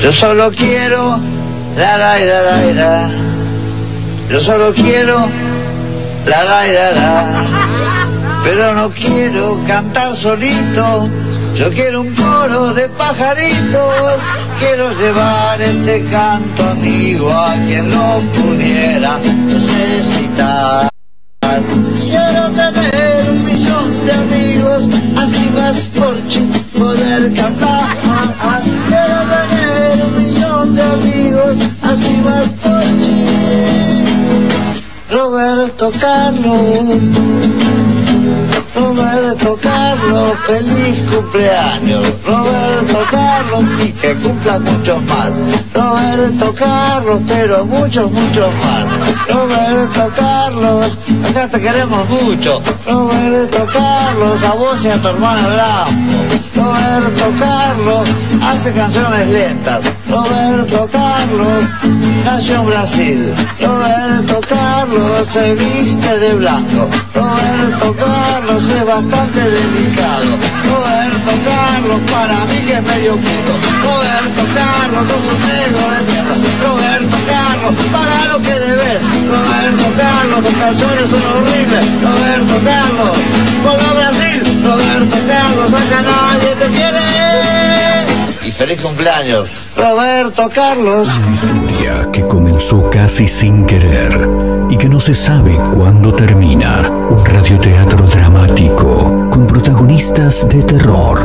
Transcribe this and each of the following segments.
Yo solo quiero la la la la la. Yo solo quiero la la la la. Pero no quiero cantar solito. Yo quiero un coro de pajaritos. Quiero llevar este canto amigo a quien lo pudiera necesitar. Quiero tener un de amigos, así más por poder cantar. Quiero tener un millón de amigos, así más por Roberto Carlos. Roberto Carlos, feliz cumpleaños. Roberto Carlos, y que cumpla muchos más. Roberto Carlos, pero muchos, muchos más. Roberto Carlos, acá te queremos mucho. Roberto Carlos, a vos y a tu hermana Blanco. Roberto Carlos hace canciones lentas. Roberto Carlos nació en Brasil. Roberto Carlos se viste de blanco. Roberto Carlos es bastante delicado. Roberto Carlos para mí que es medio puto. Roberto Carlos sos un negro de mierda. Roberto Carlos, para lo que debes. Roberto Carlos, tus canciones son horribles. Roberto Carlos, a Brasil. Roberto Carlos, acá nadie te quiere. Y feliz cumpleaños, Roberto Carlos. Una historia que comenzó casi sin querer y que no se sabe cuándo termina. Un radioteatro dramático con protagonistas de terror.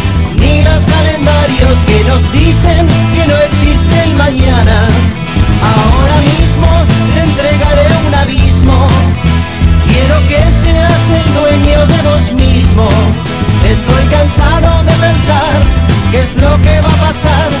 calendarios que nos dicen que no existe el mañana. Ahora mismo te entregaré un abismo. Quiero que seas el dueño de vos mismo. Estoy cansado de pensar qué es lo que va a pasar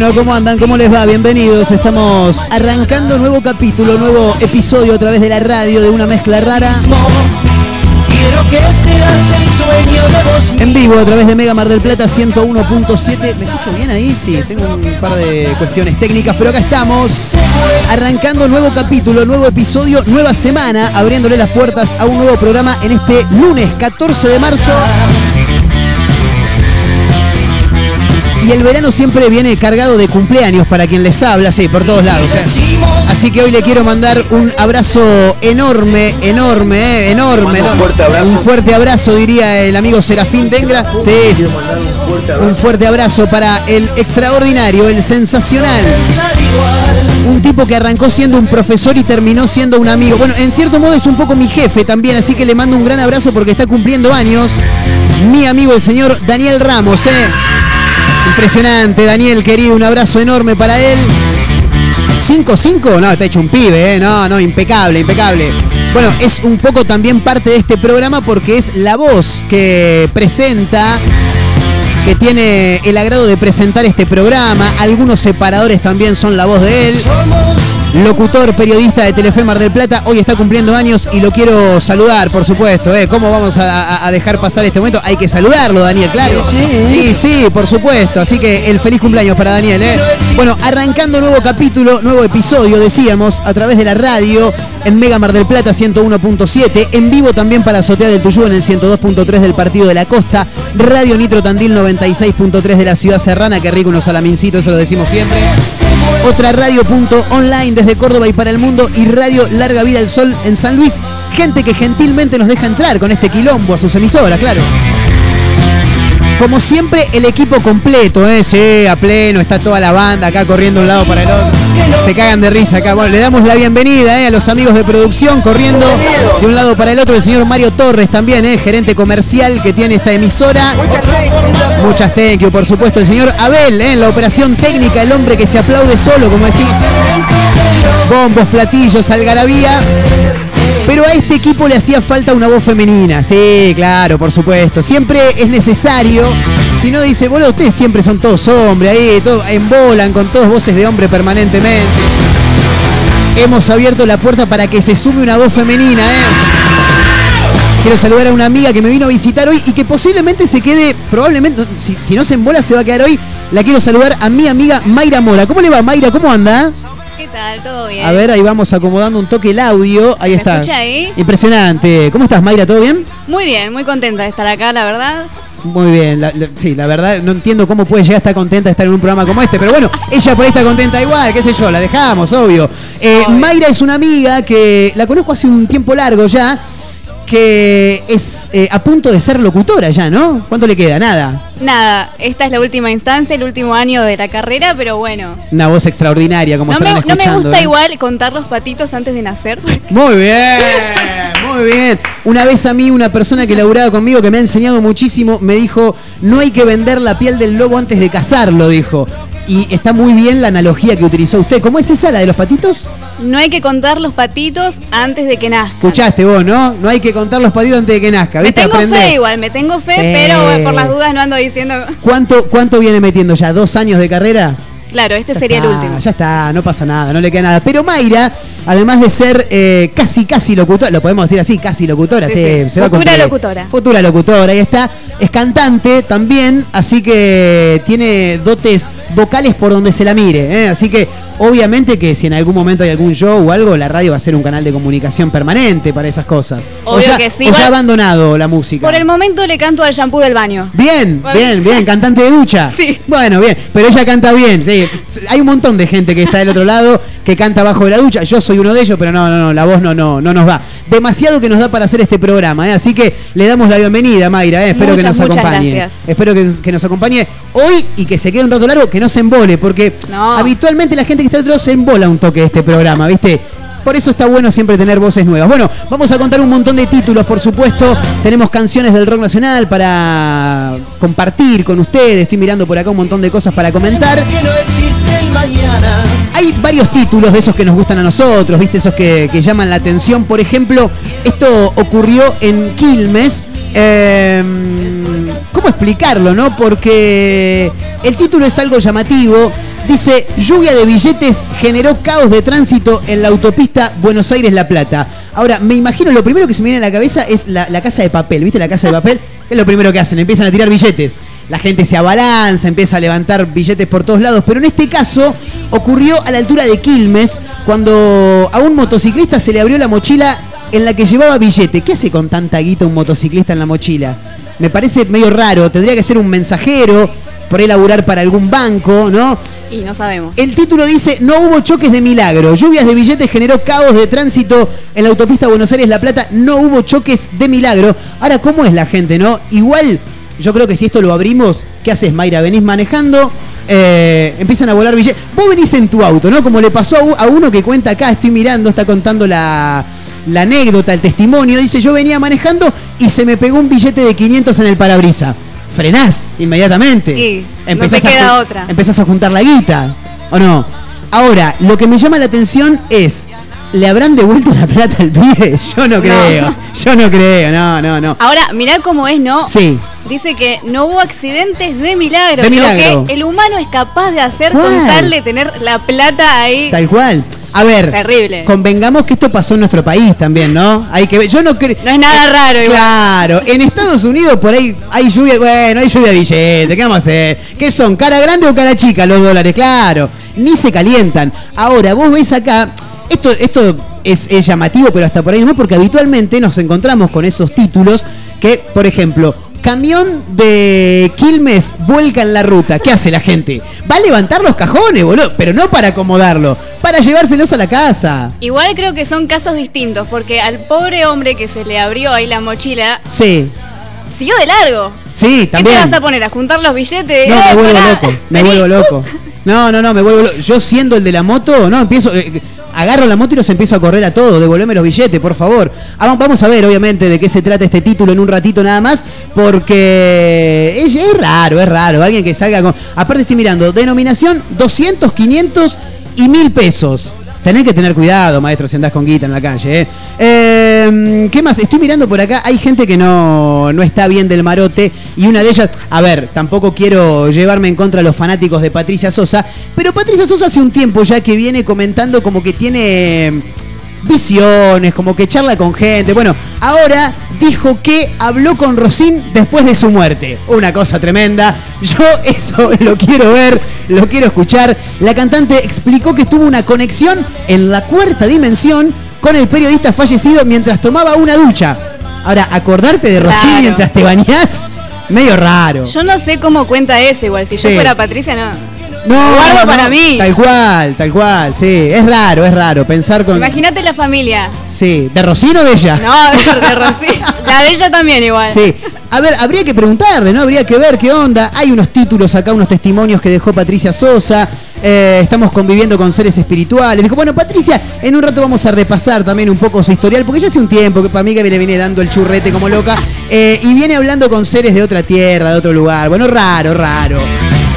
Bueno, ¿cómo andan? ¿Cómo les va? Bienvenidos. Estamos arrancando nuevo capítulo, nuevo episodio a través de la radio de una mezcla rara. Quiero que seas el sueño de vos En vivo a través de Mega Mar del Plata 101.7. ¿Me escucho bien ahí? Sí, tengo un par de cuestiones técnicas, pero acá estamos. Arrancando nuevo capítulo, nuevo episodio, nueva semana, abriéndole las puertas a un nuevo programa en este lunes 14 de marzo. Y el verano siempre viene cargado de cumpleaños para quien les habla, sí, por todos lados. ¿eh? Así que hoy le quiero mandar un abrazo enorme, enorme, ¿eh? enorme. ¿no? Un fuerte abrazo. Un fuerte abrazo, diría el amigo Serafín Dengra. Sí, sí. Un fuerte Un abrazo. fuerte abrazo para el extraordinario, el sensacional. Un tipo que arrancó siendo un profesor y terminó siendo un amigo. Bueno, en cierto modo es un poco mi jefe también, así que le mando un gran abrazo porque está cumpliendo años. Mi amigo el señor Daniel Ramos, ¿eh? Impresionante, Daniel, querido, un abrazo enorme para él. 5-5, no, está hecho un pibe, ¿eh? No, no, impecable, impecable. Bueno, es un poco también parte de este programa porque es la voz que presenta que tiene el agrado de presentar este programa. Algunos separadores también son la voz de él. Locutor, periodista de Telefe Mar del Plata, hoy está cumpliendo años y lo quiero saludar, por supuesto. ¿eh? ¿Cómo vamos a, dejar pasar este momento? Hay que saludarlo, Daniel, claro. Sí, sí, por supuesto. Así que el feliz cumpleaños para Daniel. ¿eh? Bueno, arrancando nuevo capítulo, nuevo episodio, decíamos, a través de la radio en Mega Mar del Plata 101.7, en vivo también para Azotea del Tuyú en el 102.3 del Partido de la Costa, Radio Nitro Tandil 96.3 de la Ciudad Serrana, que rico unos salamincitos, eso lo decimos siempre. Otra radio punto online desde Córdoba y para el mundo y Radio Larga Vida al Sol en San Luis. Gente que gentilmente nos deja entrar con este quilombo a sus emisoras, claro. Como siempre, el equipo completo, ¿eh? Sí, a pleno, está toda la banda acá corriendo de un lado para el otro. Se cagan de risa acá. Bueno, le damos la bienvenida ¿eh? a los amigos de producción corriendo de un lado para el otro. El señor Mario Torres también, ¿eh? gerente comercial que tiene esta emisora. Muchas thank por supuesto. El señor Abel, ¿eh? en la operación técnica, el hombre que se aplaude solo, como decimos. Bombos, platillos, algarabía. Pero a este equipo le hacía falta una voz femenina. Sí, claro, por supuesto. Siempre es necesario. Si no dice, bueno, ustedes siempre son todos hombres, ahí, todo, embolan con todas voces de hombre permanentemente. Hemos abierto la puerta para que se sume una voz femenina, ¿eh? Quiero saludar a una amiga que me vino a visitar hoy y que posiblemente se quede, probablemente, si, si no se embola, se va a quedar hoy. La quiero saludar a mi amiga Mayra Mora. ¿Cómo le va, Mayra? ¿Cómo anda? ¿Qué tal? ¿Todo bien? A ver, ahí vamos acomodando un toque el audio. Ahí ¿Me está. escucha ahí? Impresionante. ¿Cómo estás, Mayra? ¿Todo bien? Muy bien, muy contenta de estar acá, la verdad. Muy bien. La- la- sí, la verdad, no entiendo cómo puede llegar a estar contenta de estar en un programa como este. Pero bueno, ella por ahí está contenta igual, qué sé yo, la dejamos, obvio. Eh, Obvio. Mayra es una amiga que la conozco hace un tiempo largo ya. Que es eh, a punto de ser locutora ya, ¿no? ¿Cuánto le queda? Nada. Nada, esta es la última instancia, el último año de la carrera, pero bueno. Una voz extraordinaria, como No me, estarán no me escuchando. gusta ¿eh? igual contar los patitos antes de nacer. Muy bien, muy bien. Una vez a mí una persona que laburaba conmigo que me ha enseñado muchísimo me dijo, no hay que vender la piel del lobo antes de cazarlo, dijo. Y está muy bien la analogía que utilizó usted. ¿Cómo es esa, la de los patitos? No hay que contar los patitos antes de que nazcan. Escuchaste vos, ¿no? No hay que contar los patitos antes de que nazca, Me ¿viste? tengo Aprende. fe igual, me tengo fe, Eh. pero por las dudas no ando diciendo... ¿Cuánto, ¿Cuánto viene metiendo ya? ¿Dos años de carrera? Claro, este Ya sería el último. Ya está, no pasa nada, no le queda nada. Pero Mayra, además de ser eh, casi, casi locutora, lo podemos decir así, casi locutora, Sí, sí, sí. se va a Futura locutora. Futura locutora, ahí está. Es cantante también, así que tiene dotes vocales por donde se la mire. ¿eh? Así que, obviamente, que si en algún momento hay algún show o algo, la radio va a ser un canal de comunicación permanente para esas cosas. o Obvio ya, que sí, o ya abandonado la música. Por el momento le canto al shampoo del baño. Bien, bien, bien, cantante de ducha. Sí. Bueno, bien, pero ella canta bien. sí. Hay un montón de gente que está del otro lado que canta bajo de la ducha. Yo soy uno de ellos, pero no, no, no, la voz no, no, no nos da. Demasiado que nos da para hacer este programa, ¿eh? así que le damos la bienvenida, Mayra. ¿eh? Espero que nos muchas acompañe. gracias. Espero que, que nos acompañe hoy y que se quede un rato largo, que no se embole, porque No. habitualmente la gente que está lado se embola un toque de este programa, ¿viste? Por eso está bueno siempre tener voces nuevas. Bueno, vamos a contar un montón de títulos, por supuesto. Tenemos canciones del rock nacional para compartir con ustedes. Estoy mirando por acá un montón de cosas para comentar. Hay varios títulos de esos que nos gustan a nosotros, ¿viste? Esos que, que llaman la atención. Por ejemplo, esto ocurrió en Quilmes. Eh, ¿Cómo explicarlo, no? Porque el título es algo llamativo. Dice, lluvia de billetes generó caos de tránsito en la autopista Buenos Aires-La Plata. Ahora, me imagino, lo primero que se me viene a la cabeza es la, la casa de papel, ¿viste? La casa de papel, que es lo primero que hacen, empiezan a tirar billetes. La gente se abalanza, empieza a levantar billetes por todos lados, pero en este caso ocurrió a la altura de Quilmes, cuando a un motociclista se le abrió la mochila en la que llevaba billete. ¿Qué hace con tanta guita un motociclista en la mochila? Me parece medio raro, tendría que ser un mensajero, por ahí laburar para algún banco, ¿no? Y no sabemos. El título dice, no hubo choques de milagro. Lluvias de billetes generó caos de tránsito en la autopista Buenos Aires-La Plata. No hubo choques de milagro. Ahora, ¿cómo es la gente, no? Igual, yo creo que si esto lo abrimos, ¿qué haces, Mayra? Venís manejando, eh, empiezan a volar billetes. Vos venís en tu auto, ¿no? Como le pasó a, uno que cuenta acá, estoy mirando, está contando la, la anécdota, el testimonio. Dice, yo venía manejando y se me pegó un billete de 500 en el parabrisa. Frenás inmediatamente. Sí, no te a queda otra. Empezás a juntar la guita, ¿o no? Ahora, lo que me llama la atención es, ¿le habrán devuelto la plata al pibe? Yo no creo, yo no creo, no, no, no. Ahora, mirá cómo es, ¿no? Sí, Dice que no hubo accidentes de milagro. De milagro. que el humano es capaz de hacer con ¿Cuál? tal de tener la plata ahí. tal cual. A ver, Terrible. convengamos que esto pasó en nuestro país también, ¿no? Hay que ver, yo no creo... No es nada raro, igual. Claro, en Estados Unidos por ahí hay lluvia, bueno, hay lluvia de billetes, ¿qué vamos a hacer? ¿Qué son? ¿Cara grande o cara chica los dólares? Claro, ni se calientan. Ahora, vos ves acá, esto, esto es, es llamativo, pero hasta por ahí no, porque habitualmente nos encontramos con esos títulos que, por ejemplo, camión de Quilmes vuelca en la ruta. ¿Qué hace la gente? Va a levantar los cajones, boludo, pero no para acomodarlo, para llevárselos a la casa. Igual creo que son casos distintos, porque al pobre hombre que se le abrió ahí la mochila, Sí, siguió de largo. sí, ¿Qué también. te vas a poner? ¿A juntar los billetes? No, Eh, me vuelvo pará. loco, me vuelvo loco. No, no, no, me vuelvo loco. Yo siendo el de la moto, no, empiezo, eh, agarro la moto y los empiezo a correr a todos, devolveme los billetes, por favor. Ah, va- vamos a ver, obviamente, de qué se trata este título en un ratito nada más, porque es, es raro, es raro, alguien que salga con... Aparte estoy mirando, denominación 200, 500 y 1000 pesos. Tenés que tener cuidado, maestro, si andás con guita en la calle. ¿eh? Eh, ¿Qué más? Estoy mirando por acá. Hay gente que no, no está bien del marote. Y una de ellas, a ver, tampoco quiero llevarme en contra a los fanáticos de Patricia Sosa. Pero Patricia Sosa hace un tiempo ya que viene comentando como que tiene visiones, como que charla con gente. Bueno, ahora dijo que habló con Rosín después de su muerte. Una cosa tremenda. Yo eso lo quiero ver, lo quiero escuchar. La cantante explicó que tuvo una conexión en la cuarta dimensión con el periodista fallecido mientras tomaba una ducha. Ahora, acordarte de Rosín Claro. mientras te bañás, medio raro. Yo no sé cómo cuenta ese, igual. Si Sí. yo fuera Patricia, no. No, guardo no, para mí. Tal cual, tal cual, sí. Es raro, es raro pensar con. Imagínate la familia. Sí, ¿de Rosín o de ella? No, de, de Rosy. La de ella también igual. Sí. A ver, habría que preguntarle, ¿no? Habría que ver qué onda. Hay unos títulos acá, unos testimonios que dejó Patricia Sosa. Eh, estamos conviviendo con seres espirituales. Dijo, bueno, Patricia, en un rato vamos a repasar también un poco su historial, porque ya hace un tiempo que para mí que le viene dando el churrete como loca. eh, y viene hablando con seres de otra tierra, de otro lugar. Bueno, raro, raro.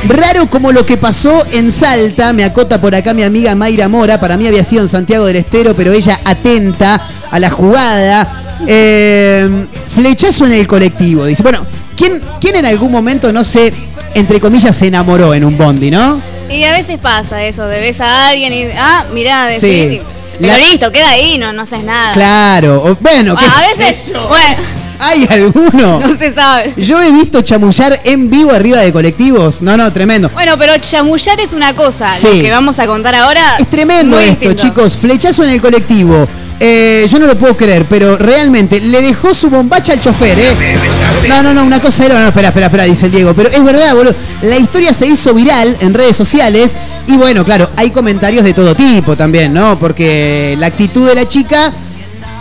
Raro como lo que pasó en Salta, me acota por acá mi amiga Mayra Mora, para mí había sido en Santiago del Estero, pero ella atenta a la jugada. Eh, flechazo en el colectivo, dice. Bueno, ¿quién, ¿quién en algún momento, no sé, entre comillas, se enamoró en un bondi, no? Y a veces pasa eso, de ves a alguien y. Ah, mirá, decís. Sí. Pero La- listo, queda ahí, no, no haces nada. Claro, bueno, ¿qué Ah, a sé veces. yo? Bueno, ¿Hay alguno? no se sabe. Yo he visto chamullar en vivo arriba de colectivos. No, no, tremendo. Bueno, pero chamullar es una cosa. Sí. Lo que vamos a contar ahora. Es tremendo esto, distinto. chicos. Flechazo en el colectivo. Eh, yo no lo puedo creer, pero realmente le dejó su bombacha al chofer, ¿eh? No, no, no, una cosa era. No, espera, espera, espera, dice el Diego. Pero es verdad, boludo. La historia se hizo viral en redes sociales. Y bueno, claro, hay comentarios de todo tipo también, ¿no? Porque la actitud de la chica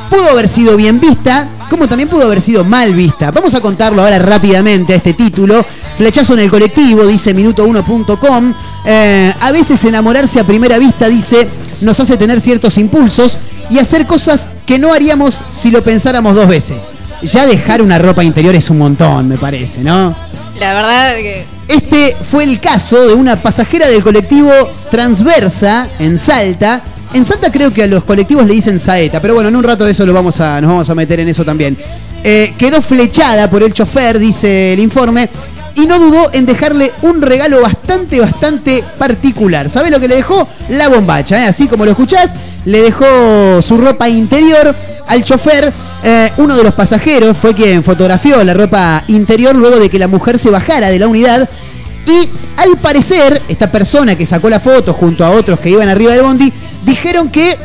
pudo haber sido bien vista, como también pudo haber sido mal vista. Vamos a contarlo ahora rápidamente a este título. Flechazo en el colectivo, dice minuto1.com. Eh, a veces enamorarse a primera vista, dice, nos hace tener ciertos impulsos y hacer cosas que no haríamos si lo pensáramos dos veces. Ya dejar una ropa interior es un montón, me parece, ¿no? La verdad que. Este fue el caso de una pasajera del colectivo Transversa en Salta. En Salta creo que a los colectivos le dicen saeta, pero bueno, en un rato de eso lo vamos a, nos vamos a meter en eso también. Eh, quedó flechada por el chofer, dice el informe, y no dudó en dejarle un regalo bastante, bastante particular. ¿Sabe lo que le dejó? La bombacha, ¿eh? así como lo escuchás, le dejó su ropa interior al chofer. Eh, uno de los pasajeros fue quien fotografió la ropa interior luego de que la mujer se bajara de la unidad. Y al parecer, esta persona que sacó la foto junto a otros que iban arriba del bondi, dijeron que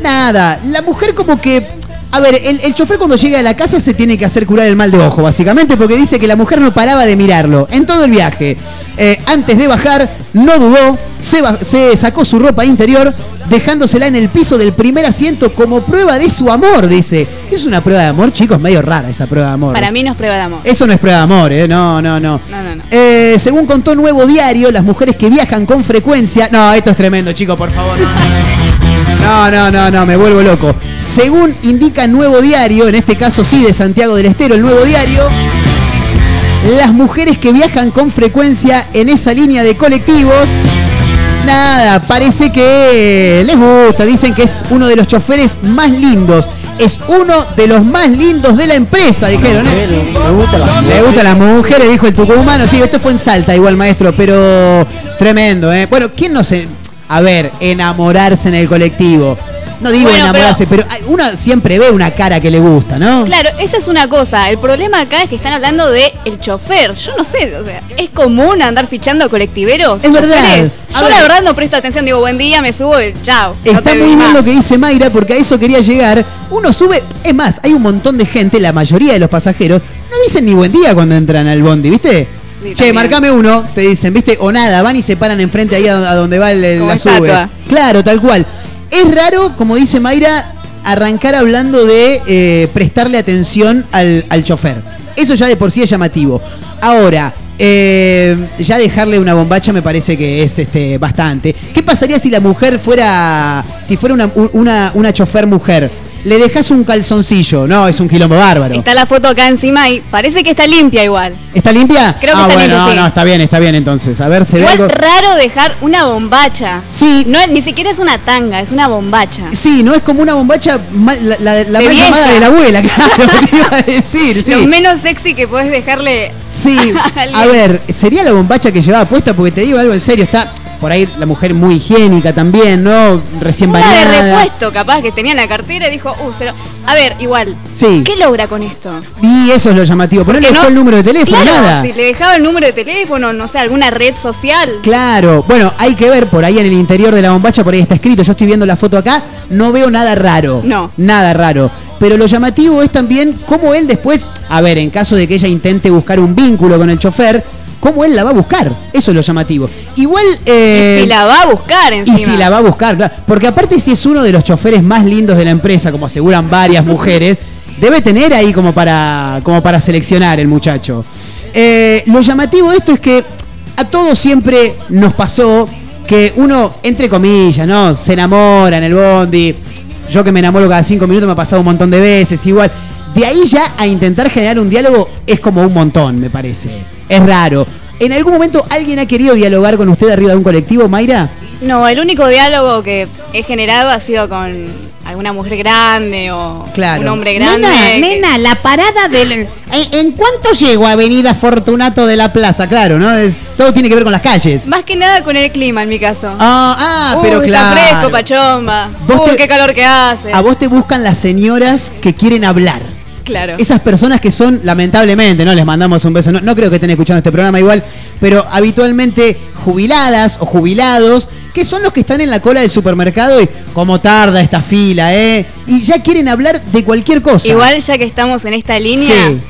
nada, la mujer como que A ver, el, el chofer cuando llega a la casa se tiene que hacer curar el mal de ojo, básicamente, porque dice que la mujer no paraba de mirarlo en todo el viaje. Eh, antes de bajar, no dudó, se sacó su ropa interior, dejándosela en el piso del primer asiento como prueba de su amor, dice. Es una prueba de amor, chicos, medio rara esa prueba de amor. Para mí no es prueba de amor. Eso no es prueba de amor, ¿eh? No, no, no. No, no, no. Eh, según contó Nuevo Diario, las mujeres que viajan con frecuencia. No, esto es tremendo, chicos, por favor. No, no, no, no, me vuelvo loco. Según indica Nuevo Diario, en este caso sí de Santiago del Estero, el Nuevo Diario, las mujeres que viajan con frecuencia en esa línea de colectivos, nada, parece que les gusta, dicen que es uno de los choferes más lindos, es uno de los más lindos de la empresa, dijeron. ¿eh? Me gusta la Le gustan las mujeres, dijo el tucumano. Sí, esto fue en Salta igual, maestro, pero tremendo, ¿eh? Bueno, ¿quién no se... A ver, enamorarse en el colectivo. No digo Bueno, enamorarse, pero, uno siempre ve una cara que le gusta, ¿no? Claro, esa es una cosa. El problema acá es que están hablando de el chofer. Yo no sé, o sea, ¿es común andar fichando colectiveros? Es verdad. A Yo ver. la verdad no presto atención, digo, buen día, me subo y chao. no Está muy bien lo que dice Mayra, porque a eso quería llegar. Uno sube, es más, hay un montón de gente, la mayoría de los pasajeros, no dicen ni buen día cuando entran al bondi, ¿viste? Sí, che, marcame uno, te dicen, ¿viste? O nada, van y se paran enfrente ahí a, a donde va el- el- Como la sube. estatua. Claro, tal cual. Es raro, como dice Mayra, arrancar hablando de eh, prestarle atención al, al chofer. Eso ya de por sí es llamativo. Ahora, eh, ya dejarle una bombacha me parece que es este bastante. ¿Qué pasaría si la mujer fuera, si fuera una, una, una chofer mujer? Le dejas un calzoncillo, no, es un quilombo bárbaro. Está la foto acá encima y parece que está limpia igual. ¿Está limpia? Creo que ah, está bueno, limpia, no, sí. no, está bien, está bien entonces. A ver, se ve algo. raro dejar una bombacha. Sí. No, es- ni siquiera es una tanga, es una bombacha. Sí, no es como una bombacha mal- la, la- mal llamada de la abuela, claro, te iba a decir, sí. Lo menos sexy que podés dejarle. Sí, a a ver, sería la bombacha que llevaba puesta, porque te digo algo en serio, está por ahí la mujer muy higiénica también, ¿no? Recién Una de bañada. repuesto, capaz, que tenía en la cartera y dijo, uh, se lo- A ver, igual. Sí. ¿Qué logra con esto? Y eso es lo llamativo, pero no le dejó el número de teléfono, Claro, nada. Si le dejaba el número de teléfono, no sé, alguna red social. Claro, bueno, hay que ver por ahí en el interior de la bombacha, por ahí está escrito, yo estoy viendo la foto acá, no veo nada raro. No. Nada raro. Pero lo llamativo es también cómo él después, a ver, en caso de que ella intente buscar un vínculo con el chofer, cómo él la va a buscar. Eso es lo llamativo. Igual... eh, y si la va a buscar encima. Y si la va a buscar, claro. Porque aparte si es uno de los choferes más lindos de la empresa, como aseguran varias mujeres, debe tener ahí como para, como para seleccionar el muchacho. Eh, lo llamativo de esto es que a todos siempre nos pasó que uno, entre comillas, ¿no? Se enamora en el bondi. Yo que me enamoro cada cinco minutos me ha pasado un montón de veces, igual. De ahí ya a intentar generar un diálogo es como un montón, me parece. Es raro. ¿En algún momento alguien ha querido dialogar con usted arriba de un colectivo, Mayra? No, el único diálogo que he generado ha sido con alguna mujer grande o Claro. un hombre grande. Nena, que- nena, la parada del. ¿En, en cuánto llego a Avenida Fortunato de la Plaza? Claro, ¿no? Es, todo tiene que ver con las calles. Más que nada con el clima en mi caso. Ah, ah, Uy, pero claro. Está fresco, pachomba. Vos Uy, te- qué calor que hace. A vos te buscan las señoras que quieren hablar. Claro. Esas personas que son, lamentablemente, ¿no? Les mandamos un beso. No, no creo que estén escuchando este programa igual, pero habitualmente jubiladas o jubilados, que son los que están en la cola del supermercado y cómo tarda esta fila, ¿eh? Y ya quieren hablar de cualquier cosa. Igual ya que estamos en esta línea, Sí.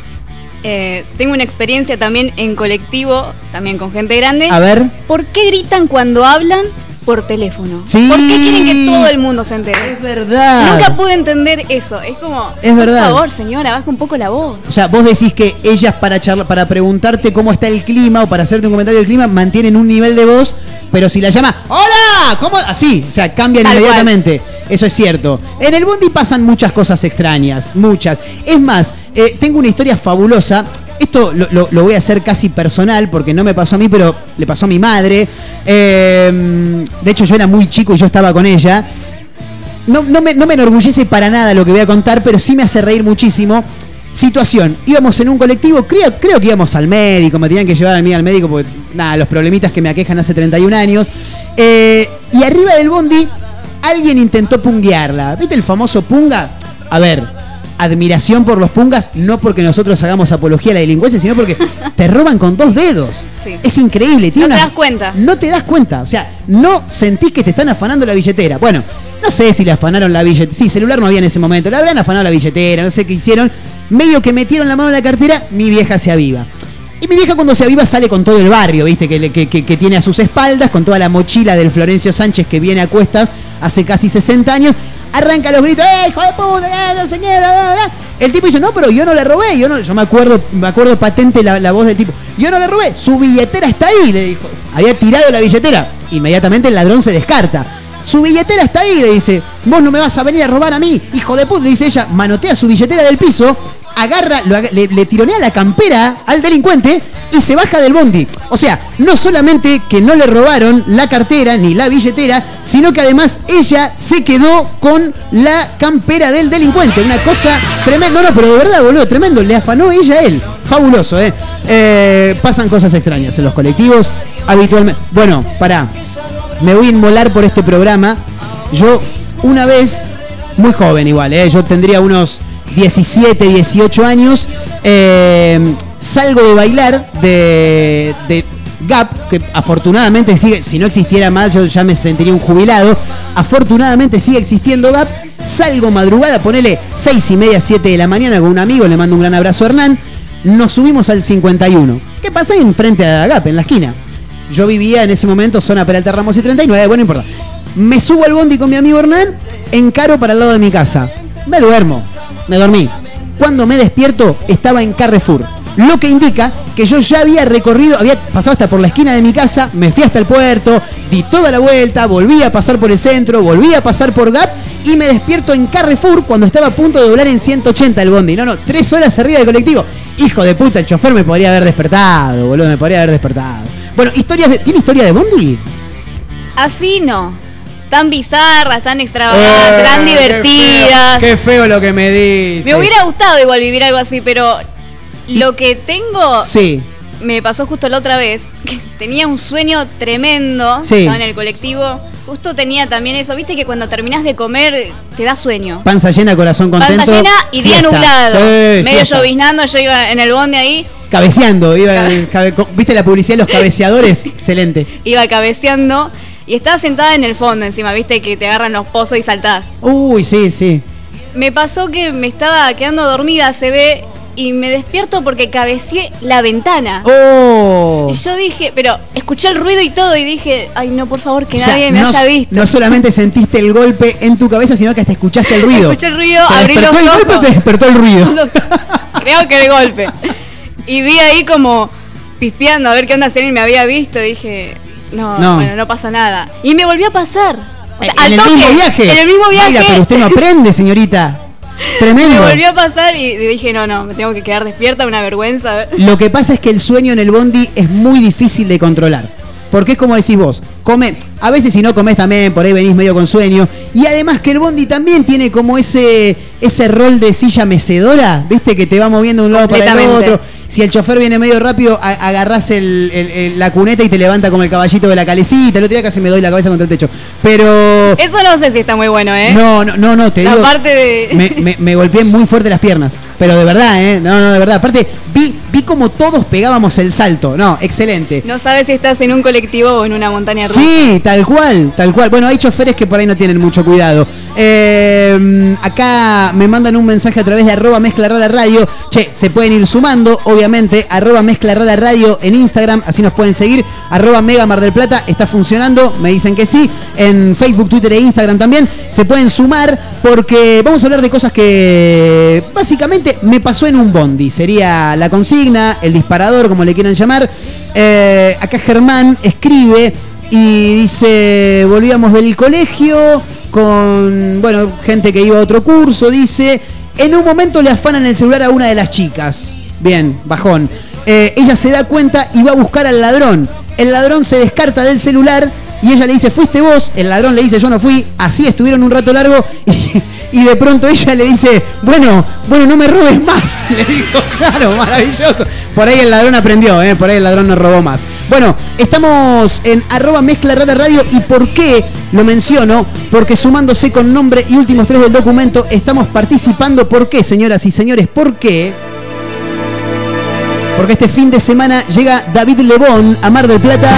eh, tengo una experiencia también en colectivo, también con gente grande. A ver. ¿Por qué gritan cuando hablan por teléfono? Sí. ¿Por qué quieren que todo el mundo se entere? Es verdad. Nunca pude entender eso. Es como, Es verdad. por favor, señora, baja un poco la voz. O sea, vos decís que ellas para charla, para preguntarte cómo está el clima o para hacerte un comentario del clima mantienen un nivel de voz, pero si la llama ¡Hola! ¿Cómo? Así, o sea, cambian Tal inmediatamente. Eso es cierto. En el Bondi pasan muchas cosas extrañas, muchas. Es más, eh, tengo una historia fabulosa. Esto lo, lo- voy a hacer casi personal porque no me pasó a mí, pero le pasó a mi madre. Eh, de hecho, yo era muy chico y yo estaba con ella. No, no me, no me enorgullece para nada lo que voy a contar, pero sí me hace reír muchísimo. Situación, íbamos en un colectivo, creo, creo que íbamos al médico, me tenían que llevar a mí al médico porque, nada, los problemitas que me aquejan hace 31 años. Eh, y arriba del bondi, alguien intentó punguearla. ¿Viste el famoso punga? A ver, admiración por los pungas, no porque nosotros hagamos apología a la delincuencia, sino porque te roban con dos dedos. Sí. Es increíble. tiene No te das cuenta. no te das cuenta. O sea, no sentís que te están afanando la billetera. Bueno, No sé si le afanaron la billetera. Sí, celular no había en ese momento. Le habrán afanado la billetera, no sé qué hicieron. Medio que metieron la mano en la cartera, mi vieja se aviva. Y mi vieja cuando se aviva sale con todo el barrio, ¿viste? Que, le- que- que- que tiene a sus espaldas, con toda la mochila del Florencio Sánchez que viene a cuestas hace casi 60 años. Arranca los gritos, ¡eh, hijo de puta! ¡eh, no, señora! bla, bla, bla". El tipo dice, no, pero yo no le robé, yo no, yo me acuerdo, me acuerdo patente la, la voz del tipo. Yo no le robé, su billetera está ahí, le dijo. Había tirado la billetera. Inmediatamente el ladrón se descarta. Su billetera está ahí, le dice. Vos no me vas a venir a robar a mí, hijo de puta, le dice ella. Manotea su billetera del piso, agarra, lo le tironea la campera al delincuente y se baja del bondi. O sea, no solamente que no le robaron la cartera ni la billetera, sino que además ella se quedó con la campera del delincuente. Una cosa tremenda. No, no, pero de verdad, boludo, tremendo. Le afanó ella a él. Fabuloso, ¿eh? Eh, Pasan cosas extrañas en los colectivos habitualmente. Bueno, pará. Me voy a inmolar por este programa. Yo, una vez, muy joven igual, ¿eh? yo tendría unos 17, 18 años, eh, salgo de bailar de, Gap, que afortunadamente sigue, si no existiera más yo ya me sentiría un jubilado, afortunadamente sigue existiendo Gap, salgo madrugada, ponele 6 y media, 7 de la mañana con un amigo, le mando un gran abrazo a Hernán, nos subimos al 51. ¿Qué pasa enfrente a Gap, en la esquina? Yo vivía en ese momento zona Peralta Ramos y 39, bueno, no importa. Me subo al bondi con mi amigo Hernán, encaro para el lado de mi casa. Me duermo, me dormí. Cuando me despierto estaba en Carrefour. Lo que indica que yo ya había recorrido, había pasado hasta por la esquina de mi casa, me fui hasta el puerto, di toda la vuelta, volví a pasar por el centro, volví a pasar por Gap y me despierto en Carrefour cuando estaba a punto de doblar en 180 el bondi. No, no, tres horas arriba del colectivo. Hijo de puta, el chofer me podría haber despertado, boludo, me podría haber despertado. Bueno, historias de, ¿tiene historia de bondi? Así no. Tan bizarras, tan extravagantes, tan Eh, divertidas. Qué feo, qué feo lo que me dice. Me hubiera gustado igual vivir algo así, pero lo que tengo Sí, me pasó justo la otra vez. que tenía un sueño tremendo. Sí. Estaba en el colectivo. Justo tenía también eso. Viste que cuando terminás de comer te da sueño. panza llena, corazón contento. Panza llena y día nublado. Sí, Medio lloviznando, yo iba en el bonde ahí, Cabeceando, iba, cabe- ¿viste la publicidad de los cabeceadores? Excelente. iba cabeceando y estaba sentada en el fondo encima, viste que te agarran los pozos y saltás. Uy, sí, sí. Me pasó que me estaba quedando dormida, se ve, y me despierto porque cabeceé la ventana. Oh. Y yo dije, pero escuché el ruido y todo y dije, ay no, por favor, que O sea, nadie me no, haya visto. no solamente sentiste el golpe en tu cabeza, sino que hasta escuchaste el ruido. Escuché el ruido, ¿Te abrí los despertó el golpe o ojos. te despertó el ruido? Creo que el golpe. Y vi ahí como pispeando a ver qué onda si alguien me había visto. Dije, no, No. bueno, no pasa nada. Y me volvió a pasar. O sea, ¿En al el toque, mismo viaje? En el mismo viaje. Mira, pero usted no aprende, señorita. Tremendo. Me volvió a pasar y dije, no, no, me tengo que quedar despierta, una vergüenza. Lo que pasa es que el sueño en el bondi es muy difícil de controlar. Porque es como decís vos, come, a veces si no comes también, por ahí venís medio con sueño. Y además que el bondi también tiene como ese, ese rol de silla mecedora, viste, que te va moviendo de un lado para el otro. Si el chofer viene medio rápido, a- agarrás el- el- el- la cuneta y te levanta como el caballito de la calecita. El otro día casi me doy la cabeza contra el techo. Pero... Eso no sé si está muy bueno, ¿eh? No, no, no, no, te La digo. parte de- Me, me- me golpeé muy fuerte las piernas. Pero de verdad, ¿eh? No, no, de verdad. Aparte, vi, vi como todos pegábamos el salto. No, excelente. No sabes si estás en un colectivo o en una montaña rusa. Sí, tal cual, tal cual. Bueno, hay choferes que por ahí no tienen mucho cuidado. Eh, acá me mandan un mensaje a través de arroba mezcla rara radio. Che, se pueden ir sumando, obviamente. Arroba mezcla rara radio en Instagram, así nos pueden seguir. Arroba mega mar del plata, está funcionando, me dicen que sí. En Facebook, Twitter e Instagram también. Se pueden sumar porque vamos a hablar de cosas que básicamente me pasó en un bondi. Sería la consigna, el disparador, como le quieran llamar. Eh, acá Germán escribe y dice, volvíamos del colegio con, bueno, gente que iba a otro curso, dice, en un momento le afanan el celular a una de las chicas. Bien, bajón. Eh, ella se da cuenta y va a buscar al ladrón. El ladrón se descarta del celular y ella le dice, fuiste vos. El ladrón le dice, yo no fui. Así estuvieron un rato largo y, de pronto ella le dice, bueno, bueno, no me robes más. Le dijo, claro, maravilloso. Por ahí el ladrón aprendió, ¿eh? por ahí el ladrón no robó más. Bueno, estamos en arroba mezcla rara radio y ¿por qué lo menciono? Porque sumándose con nombre y últimos tres del documento estamos participando. ¿Por qué, señoras y señores? ¿Por qué? Porque este fin de semana llega David Lebón a Mar del Plata.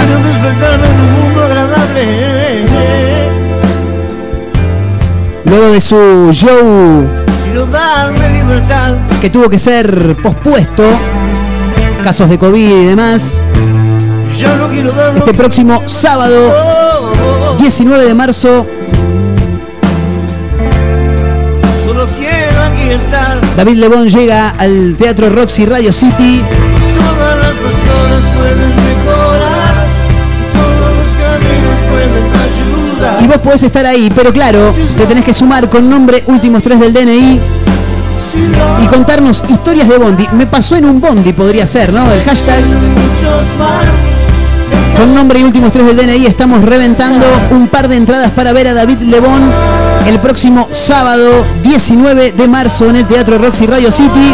Luego de su show Quiero darme libertad. que tuvo que ser pospuesto, casos de COVID y demás, este próximo sábado Oh, oh, oh. 19 de marzo. David Lebón llega al Teatro Roxy Radio City. Vos podés estar ahí, pero claro, te tenés que sumar con nombre, últimos tres del DNI y contarnos historias de Bondi. Me pasó en un Bondi, podría ser, ¿no? El hashtag con nombre y últimos tres del DNI estamos reventando un par de entradas para ver a David Lebón el próximo sábado 19 de marzo en el Teatro Roxy Radio City.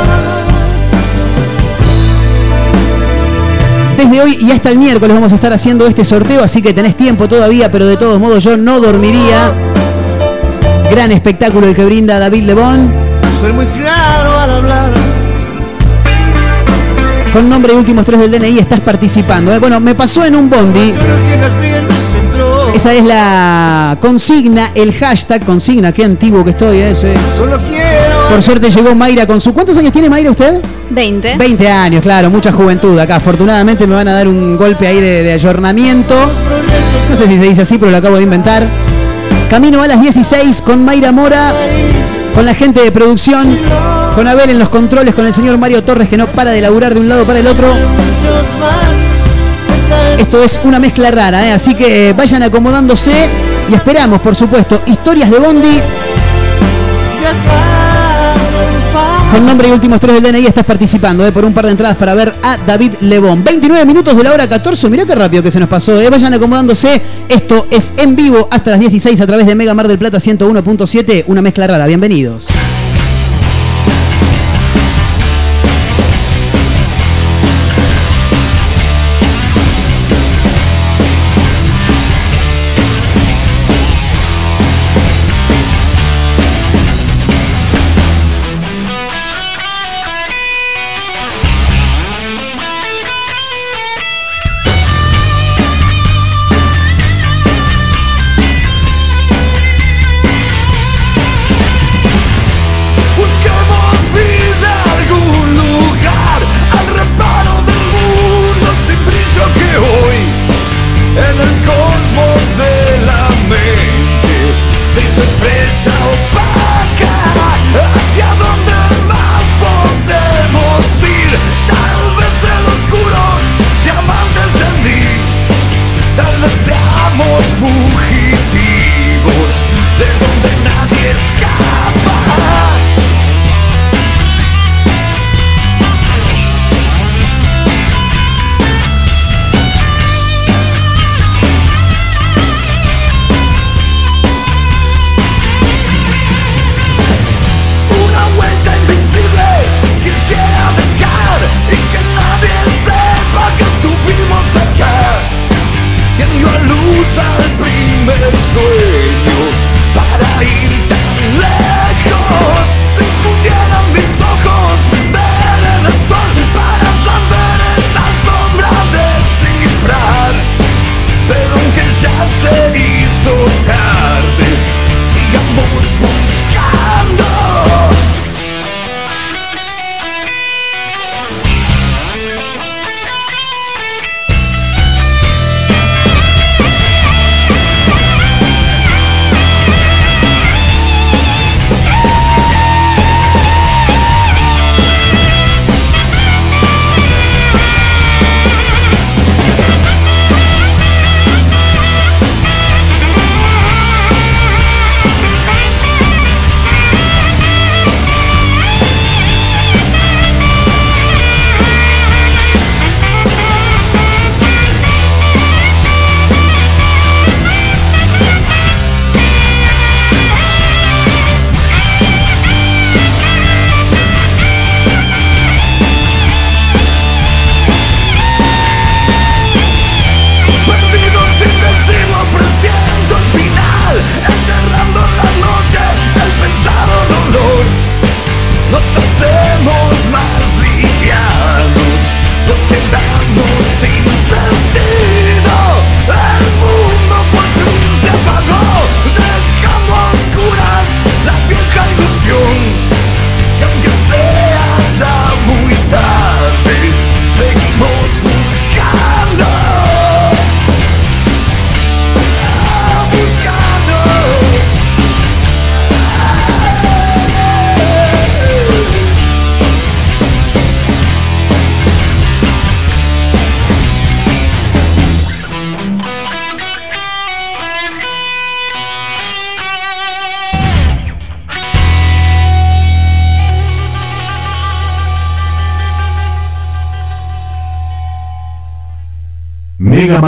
Hoy y hasta el miércoles vamos a estar haciendo este sorteo, así que tenés tiempo todavía, pero de todos modos yo no dormiría. Gran espectáculo el que brinda David Lebón. Soy muy claro al hablar. Con nombre y últimos tres del DNI estás participando. ¿eh? Bueno, me pasó en un bondi. Esa es la consigna, el hashtag consigna. Qué antiguo que estoy, ¿eh? Eso es. Solo quiero. Por suerte llegó Mayra con su... ¿Cuántos años tiene Mayra usted? 20. 20 años, claro, mucha juventud acá. Afortunadamente me van a dar un golpe ahí de, de ayornamiento. No sé si se dice así, pero lo acabo de inventar. Camino a las 16 con Mayra Mora, con la gente de producción, con Abel en los controles, con el señor Mario Torres que no para de laburar de un lado para el otro. Esto es una mezcla rara, ¿eh? así que eh, vayan acomodándose y esperamos, por supuesto, historias de Bondi con nombre y últimos tres del DNI. Estás participando ¿eh? por un par de entradas para ver a David Lebón. 29 minutos de la hora 14, mirá qué rápido que se nos pasó. ¿eh? Vayan acomodándose. Esto es en vivo hasta las 16 a través de Mega Mar del Plata 101.7, una mezcla rara. Bienvenidos.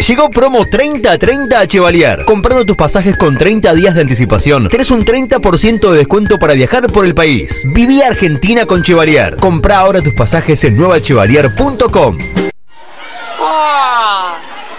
Llegó promo 30-30 a Chevalier. Comprando tus pasajes con 30 días de anticipación, tenés un 30% de descuento para viajar por el país. Viví Argentina con Chevalier. Compra ahora tus pasajes en nuevachevalier.com.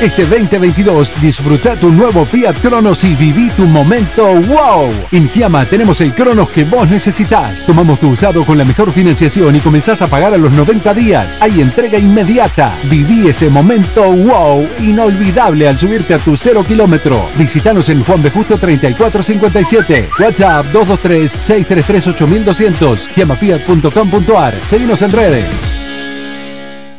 Este 2022 disfruta tu nuevo Fiat Cronos y viví tu momento wow. En Giama tenemos el Cronos que vos necesitas. Tomamos tu usado con la mejor financiación y comenzás a pagar a los 90 días. Hay entrega inmediata. Viví ese momento wow inolvidable al subirte a tu cero kilómetro. Visítanos en Juan B. Justo 3457. WhatsApp 223-633-8200. giamafiat.com.ar. Seguimos en redes.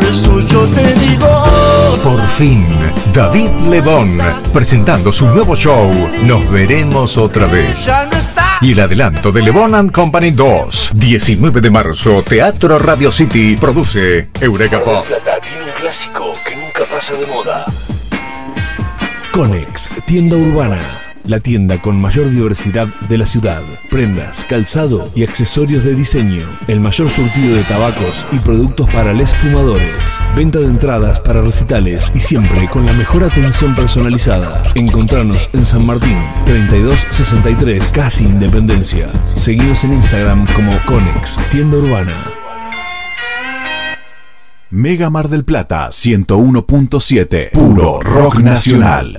Por eso yo te digo. Por fin, David Lebón, presentando su nuevo show, Nos veremos otra vez. Y el adelanto de Lebón and Company 2, 19 de marzo, Teatro Radio City, produce Eureka Pop. Plata tiene un clásico que nunca pasa de moda. Conex, tienda urbana. La tienda con mayor diversidad de la ciudad. Prendas, calzado y accesorios de diseño. El mayor surtido de tabacos y productos para les fumadores. Venta de entradas para recitales y siempre con la mejor atención personalizada. Encontrarnos en San Martín, 3263, casi Independencia. Seguidos en Instagram como Conex, tienda urbana. Mega Mar del Plata 101.7. Puro rock nacional.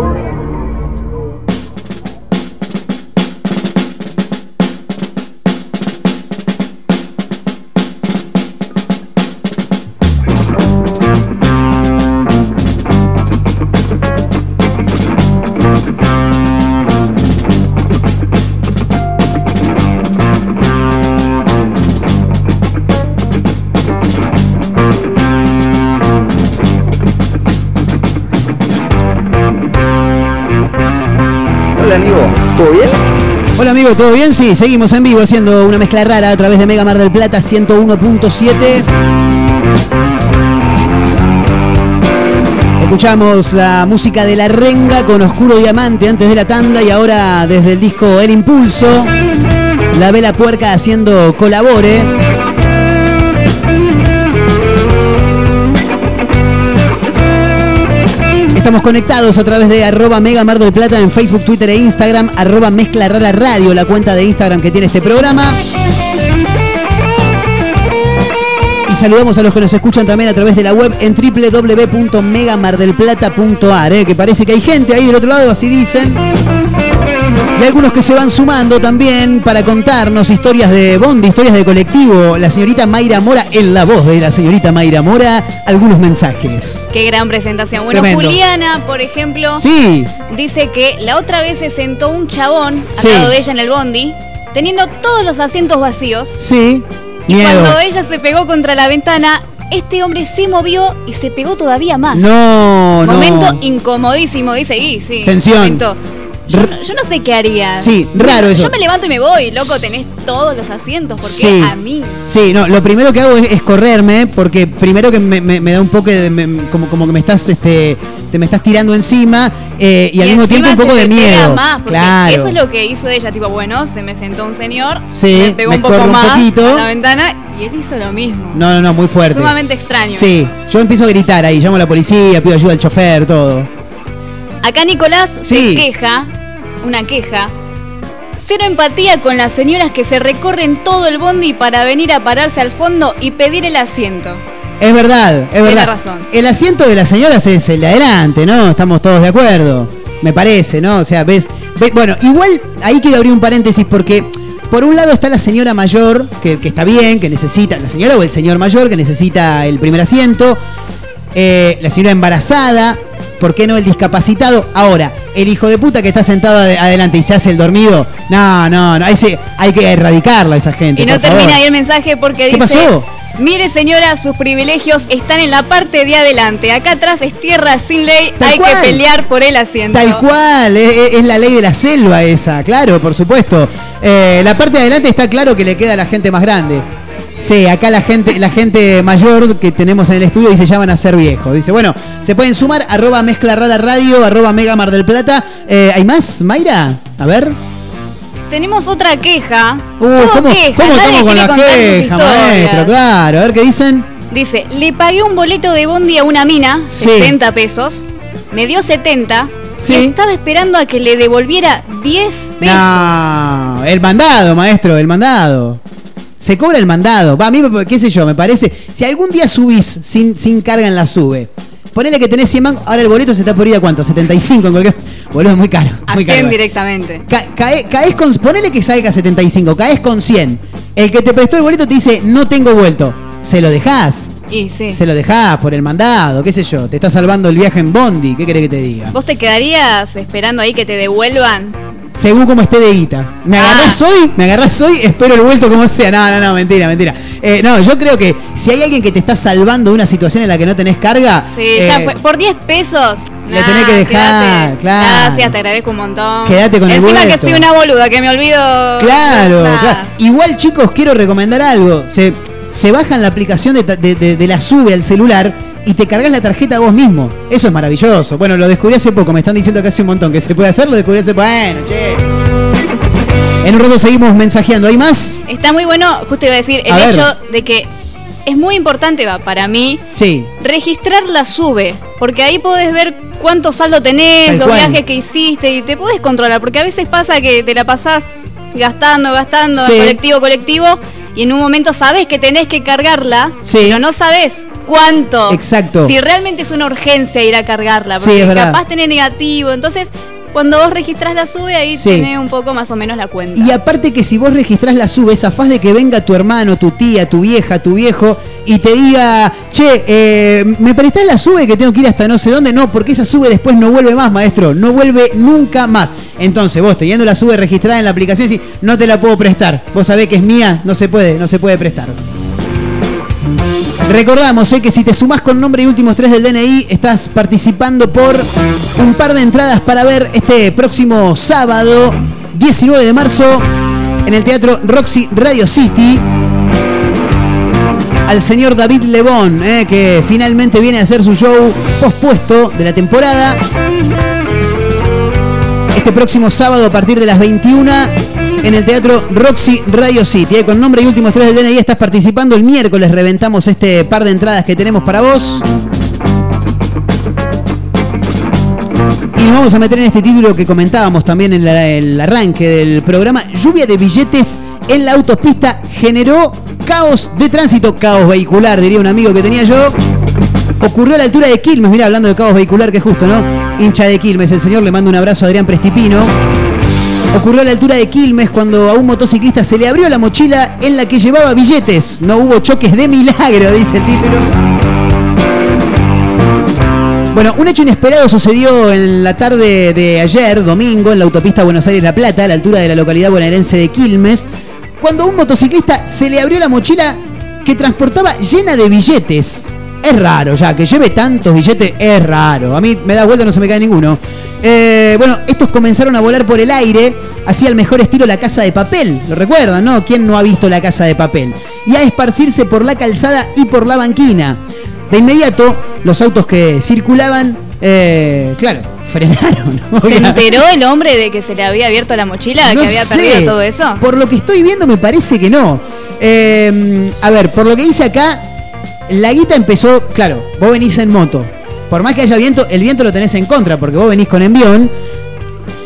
¿Todo bien? Sí, seguimos en vivo haciendo una mezcla rara a través de Mega Mar del Plata 101.7. Escuchamos la música de La Renga con Oscuro Diamante antes de la tanda y ahora desde el disco El Impulso, La Vela Puerca haciendo Colabore. Estamos conectados a través de arroba Mega del Plata en Facebook, Twitter e Instagram, arroba Mezcla Radio, la cuenta de Instagram que tiene este programa. Y saludamos a los que nos escuchan también a través de la web en www.megamardelplata.ar, eh, que parece que hay gente ahí del otro lado, así dicen. Y algunos que se van sumando también para contarnos historias de Bondi, historias de colectivo. La señorita Mayra Mora, en la voz de la señorita Mayra Mora, algunos mensajes. Qué gran presentación. Bueno, Tremendo. Juliana, por ejemplo, Sí. dice que la otra vez se sentó un chabón al Sí. lado de ella en el bondi, teniendo todos los asientos vacíos. Sí. Y Miedo. cuando ella se pegó contra la ventana, este hombre se movió y se pegó todavía más. No, no. Momento incomodísimo, dice y sí. Tensión. momento. Yo, yo no sé qué haría. Sí, raro eso. Yo me levanto y me voy, loco, tenés todos los asientos, porque Sí. a mí. Sí, no, lo primero que hago es, es correrme, porque primero que me, me- me da un poco de. me- como, como que me estás, este, te me estás tirando encima eh, y, al mismo tiempo un poco de miedo. Más, claro. Eso es lo que hizo ella, tipo, bueno, se me sentó un señor, Sí, me pegó un poco un más poquito. a la ventana y él hizo lo mismo. No, no, no, muy fuerte. Sumamente extraño. Sí, yo empiezo a gritar ahí, llamo a la policía, pido ayuda al chofer, todo. Acá Nicolás Sí. se queja, una queja. Cero empatía con las señoras que se recorren todo el bondi para venir a pararse al fondo y pedir el asiento. Es verdad, es Tiene verdad. razón. El asiento de las señoras es el de adelante, ¿no? Estamos todos de acuerdo. Me parece, ¿no? O sea, ves, ve- bueno, igual ahí quiero abrir un paréntesis porque por un lado está la señora mayor, que, que está bien, que necesita, la señora o el señor mayor que necesita el primer asiento, eh, la señora embarazada, ¿por qué no el discapacitado? Ahora, el hijo de puta que está sentado ade- adelante y se hace el dormido, no, no, no, ese hay que erradicarlo a esa gente. Y no por termina favor. ahí el mensaje porque ¿Qué dice... pasó? Mire señora, sus privilegios están en la parte de adelante. Acá atrás es tierra sin ley, Tal hay cual. que pelear por el asiento. Tal cual, es la ley de la selva esa, claro, por supuesto. Eh, la parte de adelante está claro que le queda a la gente más grande. Sí, acá la gente, la gente mayor que tenemos en el estudio y se llaman a ser viejos. Dice, bueno, se pueden sumar, arroba mezcla rara radio, arroba mega mar del plata. Eh, ¿Hay más, Mayra? A ver. Tenemos otra queja. Uh, ¿cómo, queja, cómo estamos con la queja, maestro? Claro, a ver qué dicen. Dice, le pagué un boleto de bondi a una mina, Sí. 60 pesos, me dio 70 Sí. estaba esperando a que le devolviera 10 pesos. No, el mandado, maestro, el mandado. Se cobra el mandado. Va, a mí, qué sé yo, me parece. Si algún día subís sin, sin carga en la sube, ponele que tenés 100 mangos, ahora el boleto se está por ir a cuánto, 75 en cualquier. Boludo, es muy caro. A Muy 100 caro. directamente. Ca- cae- caes con. Ponele que salga 75, caes con 100. El que te prestó el boleto te dice, no tengo vuelto. Se lo dejás. Y sí. Se lo dejás por el mandado, qué sé yo. Te está salvando el viaje en Bondi. ¿Qué querés que te diga? ¿Vos te quedarías esperando ahí que te devuelvan? Según cómo esté de guita. ¿Me agarrás hoy? ¿Me agarrás hoy? Espero el vuelto como sea. No, no, no, mentira, mentira. Eh, no, yo creo que si hay alguien que te está salvando de una situación en la que no tenés carga. Sí, eh, ya fue. Por 10 pesos, Le tenés que dejar, claro. Gracias, te agradezco un montón. Quédate con el Encima que vuelto. soy una boluda, que me olvido. Claro, claro. Igual, chicos, quiero recomendar algo. Se, se bajan la aplicación de, de- de- de la sube al celular y te cargas la tarjeta vos mismo. Eso es maravilloso. Bueno, lo descubrí hace poco. Me están diciendo que hace un montón que se puede hacer. Lo descubrí hace Bueno, che. En un rato seguimos mensajeando. ¿Hay más? Está muy bueno, justo iba a decir, el A ver. hecho de que es muy importante va, para mí Sí. registrar la sube, porque ahí podés ver cuánto saldo tenés, Tal los cual. viajes que hiciste y te podés controlar, porque a veces pasa que te la pasás gastando, gastando, Sí. colectivo, colectivo, y en un momento sabes que tenés que cargarla, Sí. pero no sabes cuánto. Exacto. Si realmente es una urgencia ir a cargarla, Sí, porque es verdad. capaz tenés negativo, entonces cuando vos registrás la sube ahí Sí. tenés un poco más o menos la cuenta. Y aparte que si vos registrás la sube, esa faz de que venga tu hermano, tu tía, tu vieja, tu viejo y te diga, che, eh, ¿me prestás la sube que tengo que ir hasta no sé dónde? No, porque esa sube después no vuelve más, maestro. No vuelve nunca más. Entonces vos teniendo la sube registrada en la aplicación, decís, no te la puedo prestar. Vos sabés que es mía, no se puede, no se puede prestar. Recordamos eh, que si te sumás con nombre y últimos tres del DNI, estás participando por un par de entradas para ver este próximo sábado, 19 de marzo, en el Teatro Roxy Radio City. Al señor David Lebón, eh, que finalmente viene a hacer su show pospuesto de la temporada. Este próximo sábado a partir de las 21 en el Teatro Roxy Radio City. eh, con nombre y últimos tres del DNI estás participando. El miércoles reventamos este par de entradas que tenemos para vos. Y nos vamos a meter en este título que comentábamos también en el arranque del programa. Lluvia de billetes en la autopista generó caos de tránsito, caos vehicular, diría un amigo que tenía yo. Ocurrió a la altura de Quilmes, mira, hablando de caos vehicular, que es justo, ¿no? Hincha de Quilmes, el señor le manda un abrazo a Adrián Prestipino. Ocurrió a la altura de Quilmes cuando a un motociclista se le abrió la mochila en la que llevaba billetes. No hubo choques de milagro, dice el título. Bueno, un hecho inesperado sucedió en la tarde de ayer, domingo, en la autopista Buenos Aires-La Plata, a la altura de la localidad bonaerense de Quilmes, cuando a un motociclista se le abrió la mochila que transportaba llena de billetes. Es raro ya, que lleve tantos billetes es raro. A mí me da vuelta, no se me cae ninguno. Eh, bueno, estos comenzaron a volar por el aire, hacía el mejor estilo la casa de papel. ¿Lo recuerdan, no? ¿Quién no ha visto la casa de papel? Y a esparcirse por la calzada y por la banquina. De inmediato, los autos que circulaban, eh, claro, frenaron. ¿Se enteró el hombre de que se le había abierto la mochila, No que había sé. perdido todo eso? Por lo que estoy viendo, me parece que no. Eh, a ver, por lo que dice acá, la guita empezó, claro, vos venís en moto. Por más que haya viento, el viento lo tenés en contra, porque vos venís con envión.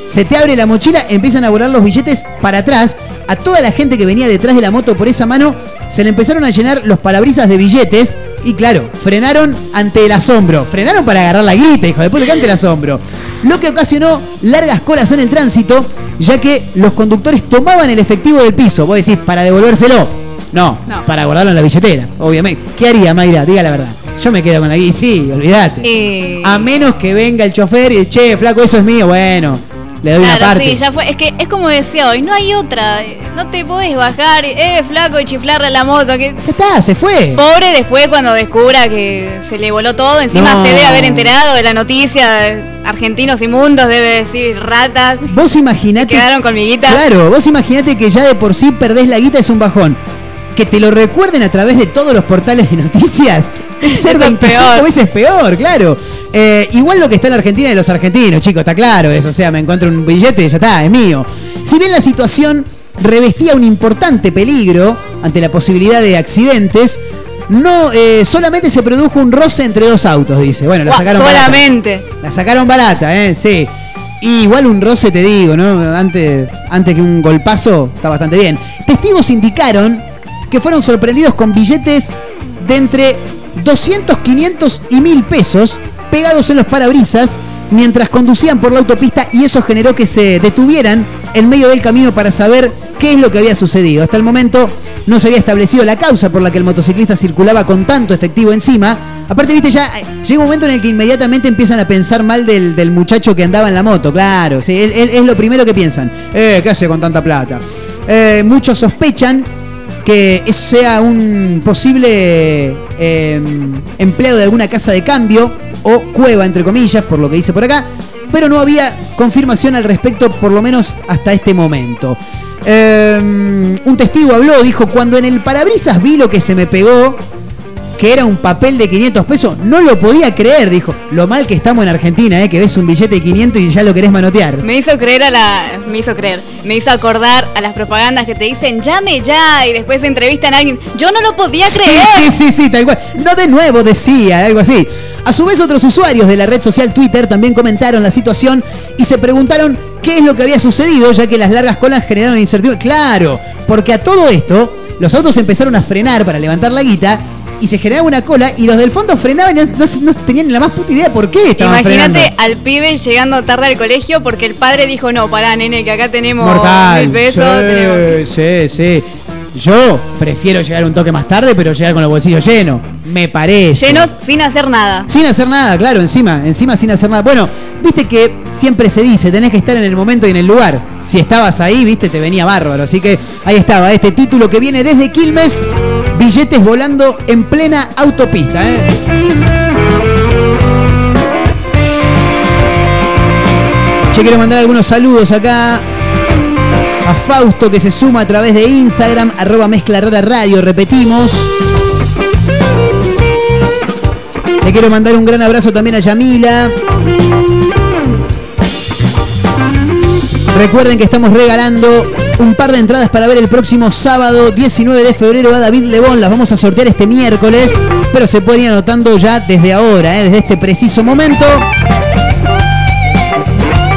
Se te abre la mochila, empiezan a volar los billetes para atrás. A toda la gente que venía detrás de la moto por esa mano, se le empezaron a llenar los parabrisas de billetes. Y claro, frenaron ante el asombro. Frenaron para agarrar la guita, hijo de puta, que ante el asombro. Lo que ocasionó largas colas en el tránsito, ya que los conductores tomaban el efectivo del piso. Vos decís, para devolvérselo. No, No. para guardarlo en la billetera, obviamente. ¿Qué haría, Mayra? Diga la verdad. Yo me quedo con la guita, sí, olvídate. Eh, A menos que venga el chofer y, che, flaco, eso es mío. Bueno, le doy una Claro, parte. sí, ya fue. Es que es como decía hoy, no hay otra. No te podés bajar, eh, flaco, y chiflarle a la moto. Que... Ya está, se fue. Pobre después cuando descubra que se le voló todo. Encima No. se debe haber enterado de la noticia. Argentinos inmundos, debe decir ratas. Vos imaginate. Quedaron con mi guita. Claro, vos imaginate que ya de por sí perdés la guita es un bajón. Que te lo recuerden a través de todos los portales de noticias. Es ser Eso es 25 peor. veces peor, claro. Eh, igual lo que está en la Argentina de los argentinos, chicos, está claro eso. O sea, me encuentro un billete, ya está, es mío. Si bien la situación revestía un importante peligro ante la posibilidad de accidentes, no eh, solamente se produjo un roce entre dos autos, dice. Bueno, la Buah, sacaron barata. solamente. La sacaron barata, ¿eh? Sí. Y igual un roce, te digo, ¿no? Antes, antes que un golpazo, está bastante bien. Testigos indicaron que fueron sorprendidos con billetes de entre 200, 500 y 1000 pesos pegados en los parabrisas mientras conducían por la autopista y eso generó que se detuvieran en medio del camino para saber qué es lo que había sucedido. Hasta el momento no se había establecido la causa por la que el motociclista circulaba con tanto efectivo encima. Aparte, viste, ya eh, llega un momento en el que inmediatamente empiezan a pensar mal del, muchacho que andaba en la moto, claro. Es lo primero que piensan. Eh, ¿qué hace con tanta plata? Eh, muchos sospechan que eso sea un posible eh, empleado de alguna casa de cambio o cueva, entre comillas, por lo que dice por acá, pero no había confirmación al respecto, por lo menos hasta este momento. Eh, un testigo habló, dijo, cuando en el parabrisas vi lo que se me pegó, que era un papel de 500 pesos, no lo podía creer, dijo. Lo mal que estamos en Argentina, ¿eh? que ves un billete de 500 y ya lo querés manotear. Me hizo creer a la. Me hizo creer. Me hizo acordar a las propagandas que te dicen llame ya y después entrevistan a alguien. Yo no lo podía creer. Sí, sí, sí, tal cual. No de nuevo decía, algo así. A su vez, otros usuarios de la red social Twitter también comentaron la situación y se preguntaron qué es lo que había sucedido, ya que las largas colas generaron incertidumbre. Claro, porque a todo esto, los autos empezaron a frenar para levantar la guita y se generaba una cola y los del fondo frenaban y no, no- no tenían la más puta idea por qué estaban Imagínate al pibe llegando tarde al colegio porque el padre dijo, no, pará, nene, que acá tenemos Mortal. mil pesos. tenemos- sí, sí, sí. Yo prefiero llegar un toque más tarde, pero llegar con los bolsillos llenos. Me parece. Llenos sin hacer nada. Sin hacer nada, claro, encima, encima sin hacer nada. Bueno, viste que siempre se dice, tenés que estar en el momento y en el lugar. Si estabas ahí, viste, te venía bárbaro. Así que ahí estaba, este título que viene desde Quilmes, billetes volando en plena autopista, ¿eh? Quiero mandar algunos saludos acá. A Fausto que se suma a través de Instagram, arroba mezcla rara radio, repetimos. Le quiero mandar un gran abrazo también a Yamila. Recuerden que estamos regalando un par de entradas para ver el próximo sábado 19 de febrero a David Lebón. Las vamos a sortear este miércoles, pero se pueden ir anotando ya desde ahora, ¿eh? desde este preciso momento.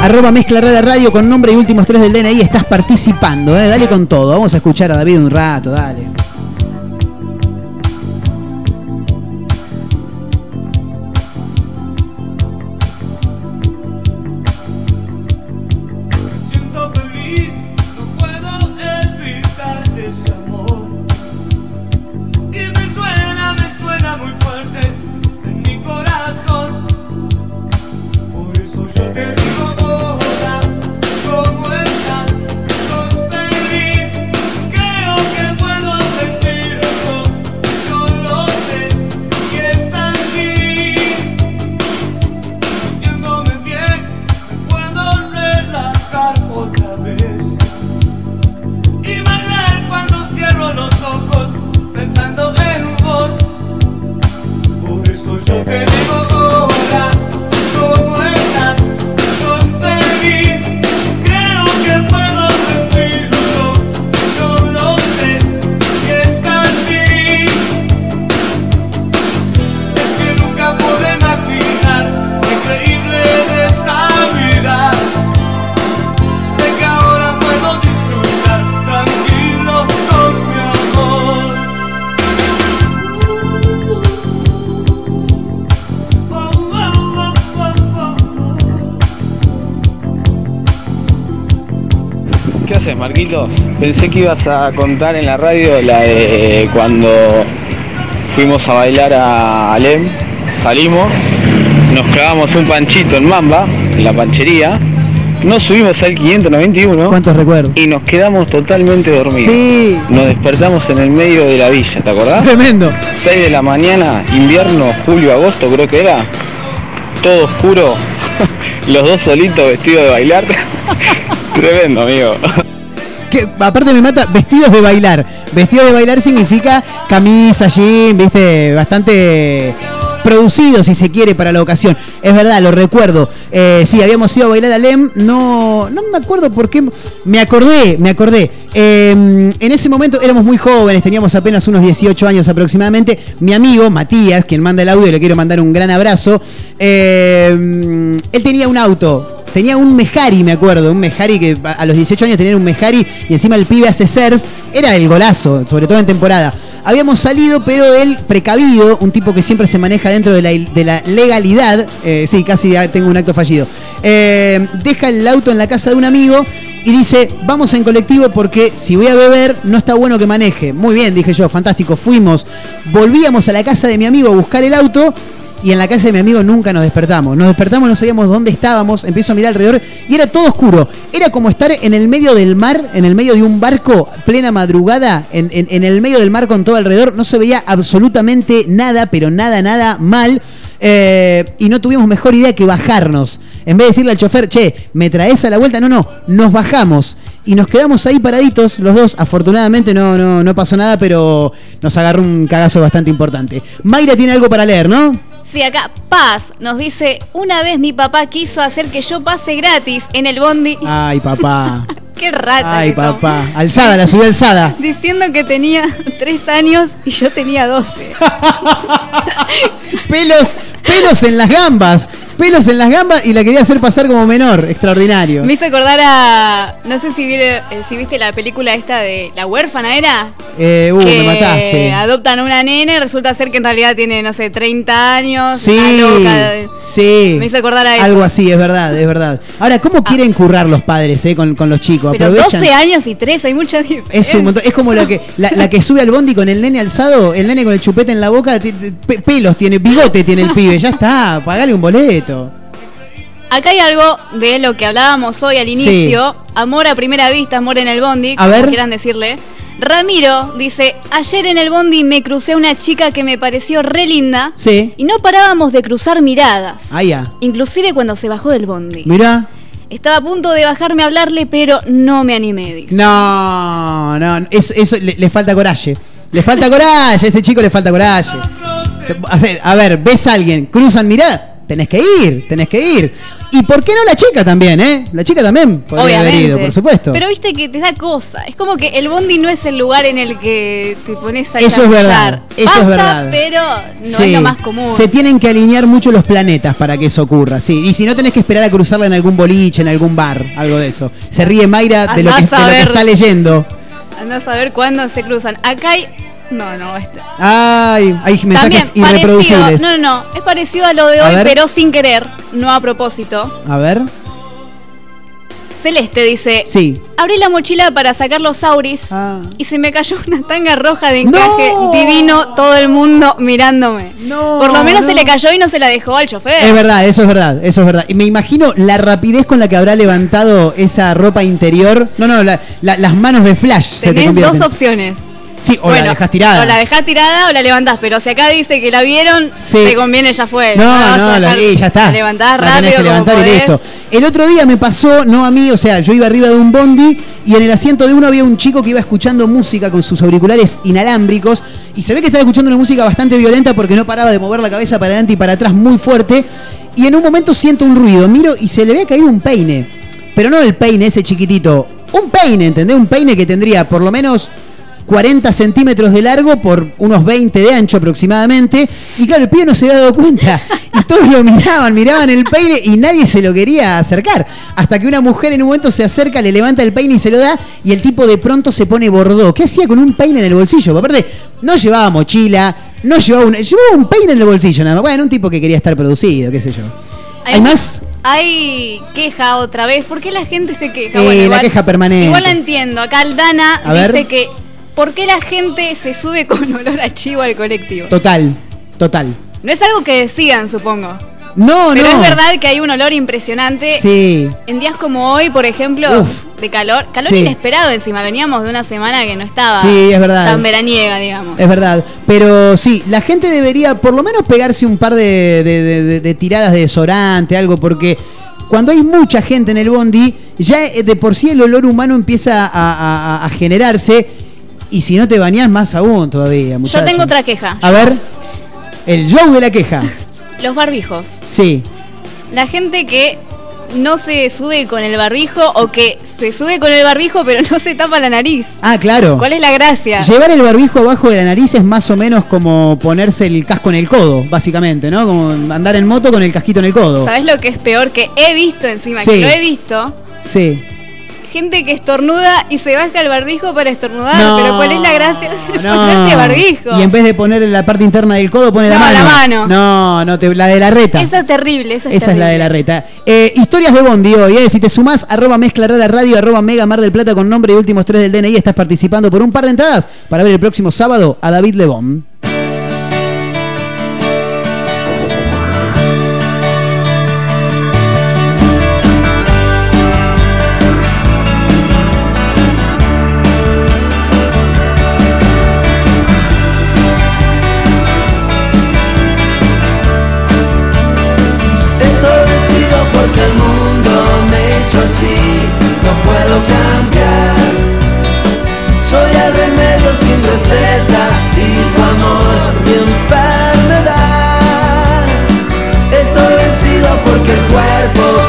Arroba Mezcla Rara Radio con nombre y últimos tres del DNI. Estás participando, ¿eh? dale con todo. Vamos a escuchar a David un rato, dale. Pensé que ibas a contar en la radio la de cuando fuimos a bailar a Alem, salimos, nos clavamos un panchito en Mamba, en la panchería, nos subimos al 591 ¿Cuántos recuerdos? y nos quedamos totalmente dormidos. Sí. Nos despertamos en el medio de la villa, ¿te acordás? Tremendo. 6 de la mañana, invierno, julio, agosto creo que era. Todo oscuro. Los dos solitos vestidos de bailar. Tremendo, amigo. Que aparte me mata, vestidos de bailar. Vestidos de bailar significa camisa, jean, viste, bastante producido si se quiere para la ocasión. Es verdad, lo recuerdo. Eh, sí, habíamos ido a bailar a Lem, no, no me acuerdo por qué. Me acordé, me acordé. Eh, en ese momento éramos muy jóvenes, teníamos apenas unos 18 años aproximadamente. Mi amigo Matías, quien manda el audio, le quiero mandar un gran abrazo. eh, él tenía un auto. Tenía un Mejari, me acuerdo, un Mejari que a los 18 años tenía un Mejari y encima el pibe hace surf. Era el golazo, sobre todo en temporada. Habíamos salido, pero él, precavido, un tipo que siempre se maneja dentro de la, legalidad, eh, sí, casi tengo un acto fallido, eh, deja el auto en la casa de un amigo y dice, vamos en colectivo porque si voy a beber no está bueno que maneje. Muy bien, dije yo, fantástico, fuimos, volvíamos a la casa de mi amigo a buscar el auto y en la casa de mi amigo nunca nos despertamos. Nos despertamos, no sabíamos dónde estábamos, empiezo a mirar alrededor y era todo oscuro. Era como estar en el medio del mar, en el medio de un barco, plena madrugada, en, el medio del mar con todo alrededor. No se veía absolutamente nada, pero nada, nada mal. Eh, y no tuvimos mejor idea que bajarnos. En vez de decirle al chofer, che, ¿me traes a la vuelta? No, no, nos bajamos. Y nos quedamos ahí paraditos, los dos. Afortunadamente no, no, no pasó nada, pero nos agarró un cagazo bastante importante. Mayra tiene algo para leer, ¿no? Sí, acá Paz nos dice, una vez mi papá quiso hacer que yo pase gratis en el bondi. Ay, papá. Qué rata. Ay, que son. papá. Alzada, la subió alzada. Diciendo que tenía tres años y yo tenía 12. Pelos, pelos en las gambas. Pelos en las gambas y la quería hacer pasar como menor. Extraordinario. Me hizo acordar a. No sé si, vire- eh, si viste la película esta de La huérfana, ¿era? Eh, uh, que me mataste. adoptan a una nena y resulta ser que en realidad tiene, no sé, 30 años. Sí, loca. sí. Me hizo acordar a eso. Algo así, es verdad, es verdad. Ahora, ¿cómo quieren currar los padres eh, con, con los chicos? Pero Aprovechan. 12 años y 3, hay mucha diferencia. Es un montón. Es como la que, la, la que sube al bondi con el nene alzado, el nene con el chupete en la boca, pelos tiene, bigote tiene el pibe. Ya está, pagale un boleto. Acá hay algo de lo que hablábamos hoy al Sí. inicio. Amor a primera vista, amor en el bondi, A como ver. quieran decirle. Ramiro dice, ayer en el bondi me crucé a una chica que me pareció re linda Sí. y no parábamos de cruzar miradas. Ah, ya. Inclusive cuando se bajó del bondi. Mirá. Estaba a punto de bajarme a hablarle, pero no me animé, dice. No, no, eso, eso le, le falta coraje. Le falta coraje, a ese chico le falta coraje. A ver, A ver, ves a alguien, cruzan mirada, tenés que ir, tenés que ir. ¿Y por qué no la chica también, eh? La chica también podría haber ido, por supuesto. Pero viste que te da cosa. Es como que el bondi no es el lugar en el que te pones a Eso es verdad, eso es verdad. pero no Sí, es lo más común. Se tienen que alinear mucho los planetas para que eso ocurra, sí. Y si no tenés que esperar a cruzarla en algún boliche, en algún bar, algo de eso. Se ríe Mayra de lo, que, de lo que ver. está leyendo. Andás a ver cuándo se cruzan. Acá hay. No, no, este. Ay, hay mensajes También, irreproducibles. parecido- no, no, no. Es parecido a lo de A hoy, ver. pero sin querer, no a propósito. A ver. Celeste dice: Sí. Abrí la mochila para sacar los auris Ah. y se me cayó una tanga roja de encaje divino, todo el mundo mirándome. Por lo menos no. se le cayó y no se la dejó al chofer. Es verdad, eso es verdad, eso es verdad. Y me imagino la rapidez con la que habrá levantado esa ropa interior. No, no, la- la- las manos de Flash se te Tenés dos opciones. Sí, o Bueno, la dejas tirada. O la dejás tirada o la levantás, pero si acá dice que la vieron, Sí. te conviene, ya fue. No, a no, la- ya está. la levantás La rápido. que levantar y listo. El otro día me pasó, no a mí, o sea, yo iba arriba de un bondi y en el asiento de uno había un chico que iba escuchando música con sus auriculares inalámbricos y se ve que estaba escuchando una música bastante violenta porque no paraba de mover la cabeza para adelante y para atrás muy fuerte. Y en un momento siento un ruido, miro y se le había caído un peine. Pero no el peine ese chiquitito, un peine, ¿entendés? Un peine que tendría por lo menos 40 centímetros de largo por unos 20 de ancho aproximadamente. Y claro, el pibe no se había dado cuenta. Y todos lo miraban, miraban el peine y nadie se lo quería acercar. Hasta que una mujer en un momento se acerca, le levanta el peine y se lo da. Y el tipo de pronto se pone bordó. ¿Qué hacía con un peine en el bolsillo? Aparte, no llevaba mochila, no llevaba un, llevaba un peine en el bolsillo nada más. Bueno, un tipo que quería estar producido, qué sé yo. ¿Hay más? Hay queja otra vez. ¿Por qué la gente se queja? Eh, Bueno, la queja permanente. Igual la entiendo. Acá Aldana A dice ver. que ¿por qué la gente se sube con olor a chivo al colectivo? Total, total. No es algo que decidan, supongo. No, Pero no. es verdad que hay un olor impresionante. Sí. En días como hoy, por ejemplo, Uf. de calor. Calor Sí. inesperado encima. Veníamos de una semana que no estaba Sí, es verdad. tan veraniega, digamos. Es verdad, pero sí, la gente debería por lo menos pegarse un par de, de- de- de- de tiradas de desodorante, algo, porque cuando hay mucha gente en el bondi, ya eh, de por sí el olor humano empieza a, a- a- a generarse, y si no te bañás, más aún todavía, Yo muchachos. tengo otra queja. A ver, el show de la queja. Los barbijos. Sí, La gente que no se sube con el barbijo o que se sube con el barbijo pero no se tapa la nariz. ah, claro. ¿Cuál es la gracia? Llevar el barbijo abajo de la nariz es más o menos como ponerse el casco en el codo, básicamente, ¿no? Como andar en moto con el casquito en el codo. ¿Sabes lo que es peor? Que he visto encima, Sí. que lo he visto, Sí. Gente que estornuda y se baja el barbijo para estornudar. No, pero ¿cuál es la gracia de No. ponerte barbijo? Y en vez de poner en la parte interna del codo, pone la No, mano. la mano. No, no, te- la de la reta. Eso es terrible, eso es Esa es la de la reta. Eh, historias de Bondi hoy, eh. Si te sumás, arroba mezcla rara radio, arroba mega mar del plata con nombre y últimos tres del DNI, estás participando por un par de entradas para ver el próximo sábado a David Lebón. porque el cuerpo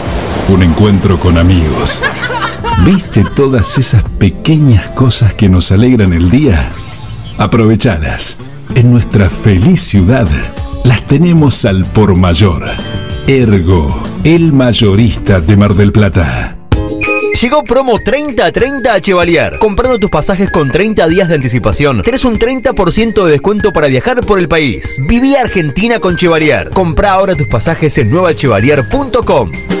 un encuentro con amigos. ¿Viste todas esas pequeñas cosas que nos alegran el día? Aprovechadas. En nuestra feliz ciudad las tenemos al por mayor. Ergo, el mayorista de Mar del Plata. Llegó promo 30-30 a Chevalier. Comprando tus pasajes con 30 días de anticipación, tenés un 30% de descuento para viajar por el país. Viví Argentina con Chevalier. Compra ahora tus pasajes en nuevachevalier.com.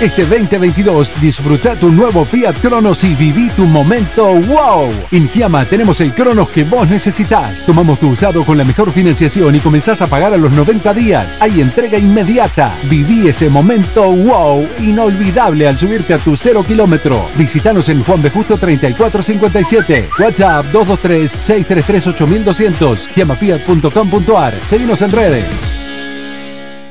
Este 2022 disfruta tu nuevo Fiat Cronos y viví tu momento wow. En Giamma tenemos el Cronos que vos necesitas. Tomamos tu usado con la mejor financiación y comenzás a pagar a los 90 días. Hay entrega inmediata. Viví ese momento wow inolvidable al subirte a tu cero kilómetro. Visítanos en Juan B. Justo 3457. WhatsApp 223-633-8200. Giamafiat.com.ar. Seguimos en redes.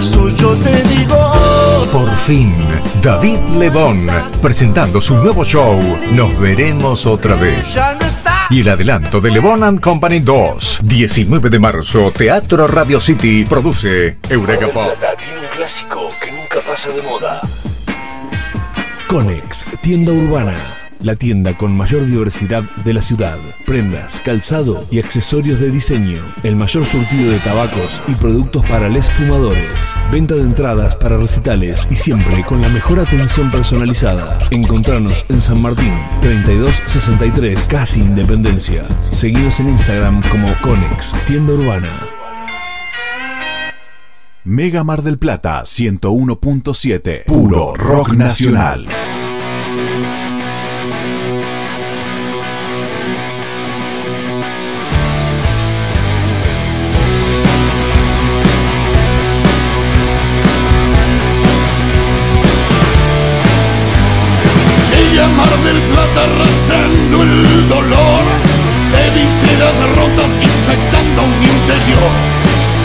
Por eso yo te digo. Por fin, David Lebón, presentando su nuevo show, Nos veremos otra vez. Y el adelanto de Lebón and Company 2, 19 de marzo, Teatro Radio City, produce Eureka Pop. tiene un clásico que nunca pasa de moda. Conex, tienda urbana. La tienda con mayor diversidad de la ciudad. Prendas, calzado y accesorios de diseño. El mayor surtido de tabacos y productos para les fumadores. Venta de entradas para recitales y siempre con la mejor atención personalizada. Encontrarnos en San Martín, 3263, casi Independencia. Seguinos en Instagram como Conex, tienda urbana. Mega Mar del Plata 101.7. Puro rock nacional. Plata arrastrando el dolor de viseras rotas infectando un interior.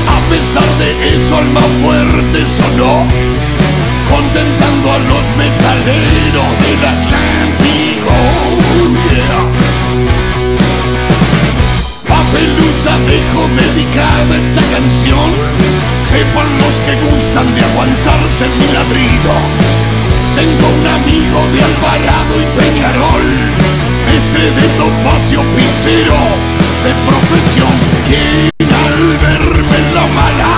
A pesar de eso, alma fuerte sonó, contentando a los metaleros del Atlántico. Yeah. Papelusa dejo dedicada esta canción. Sepan los que gustan de aguantarse mi ladrido. Tengo un amigo de Alvarado y Peñarol, este de Topacio Picero, de profesión, quien al verme en la mala,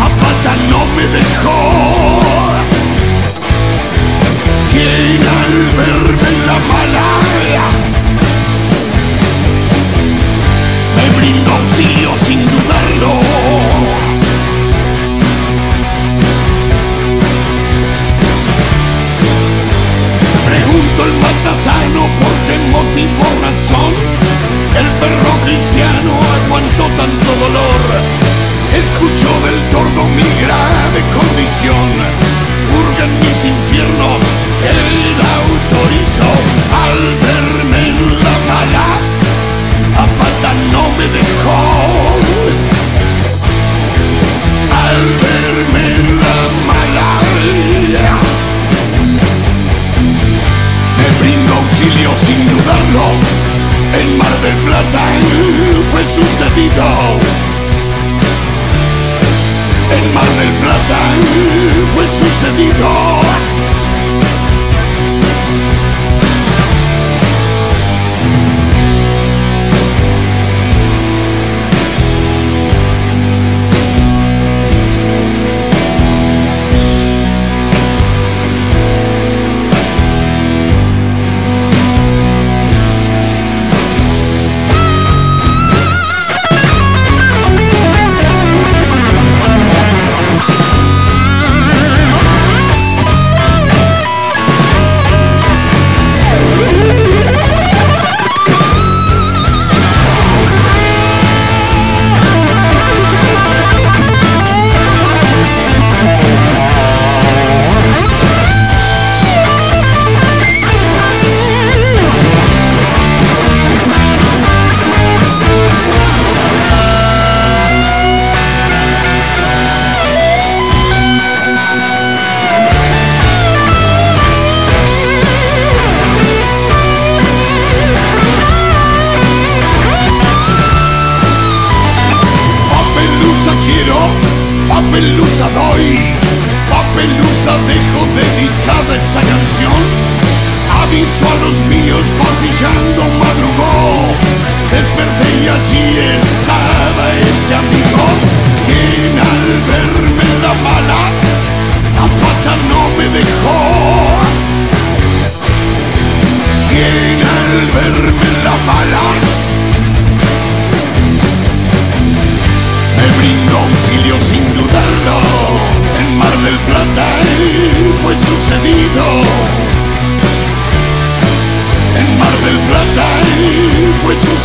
a pata no me dejó. Quien al verme en la mala, me brindó auxilio motivo razón el perro cristiano aguantó tanto dolor. Escuchó del tordo mi grave condición. Hurgan mis infiernos, él autorizó al verme en la mala. A pata no me dejó. Al verme auxilio sin dudarlo. En Mar del Plata fue sucedido. En Mar del Plata fue sucedido.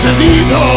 sucedido.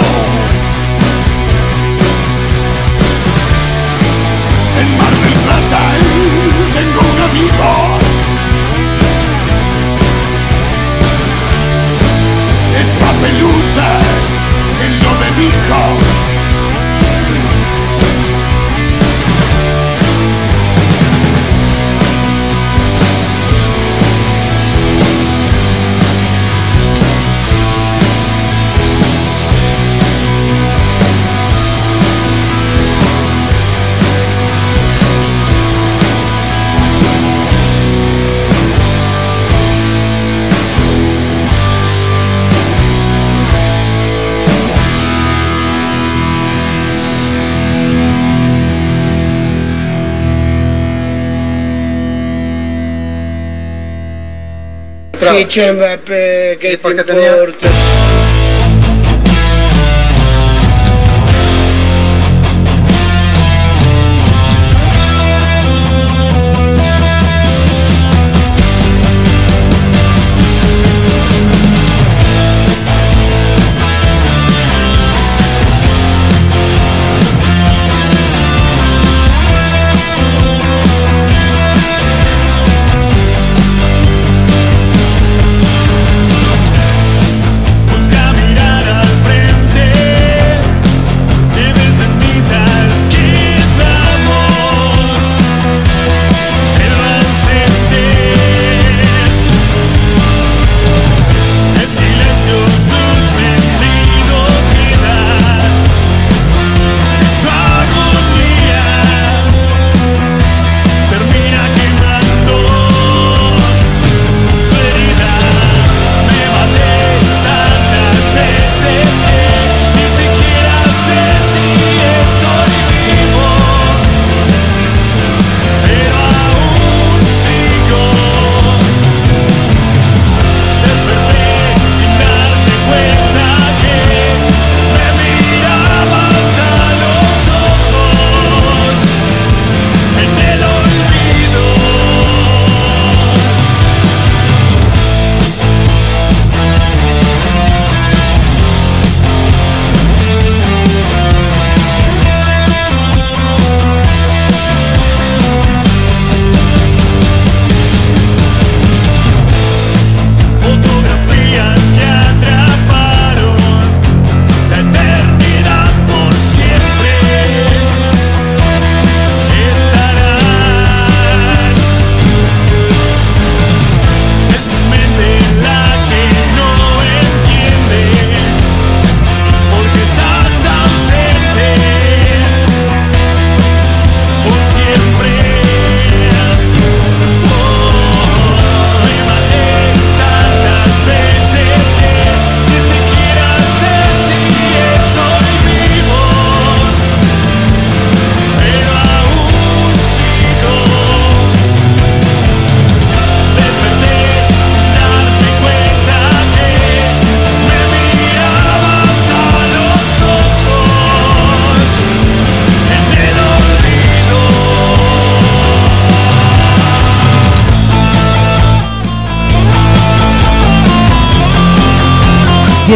Mbappé, ¿qué te importa?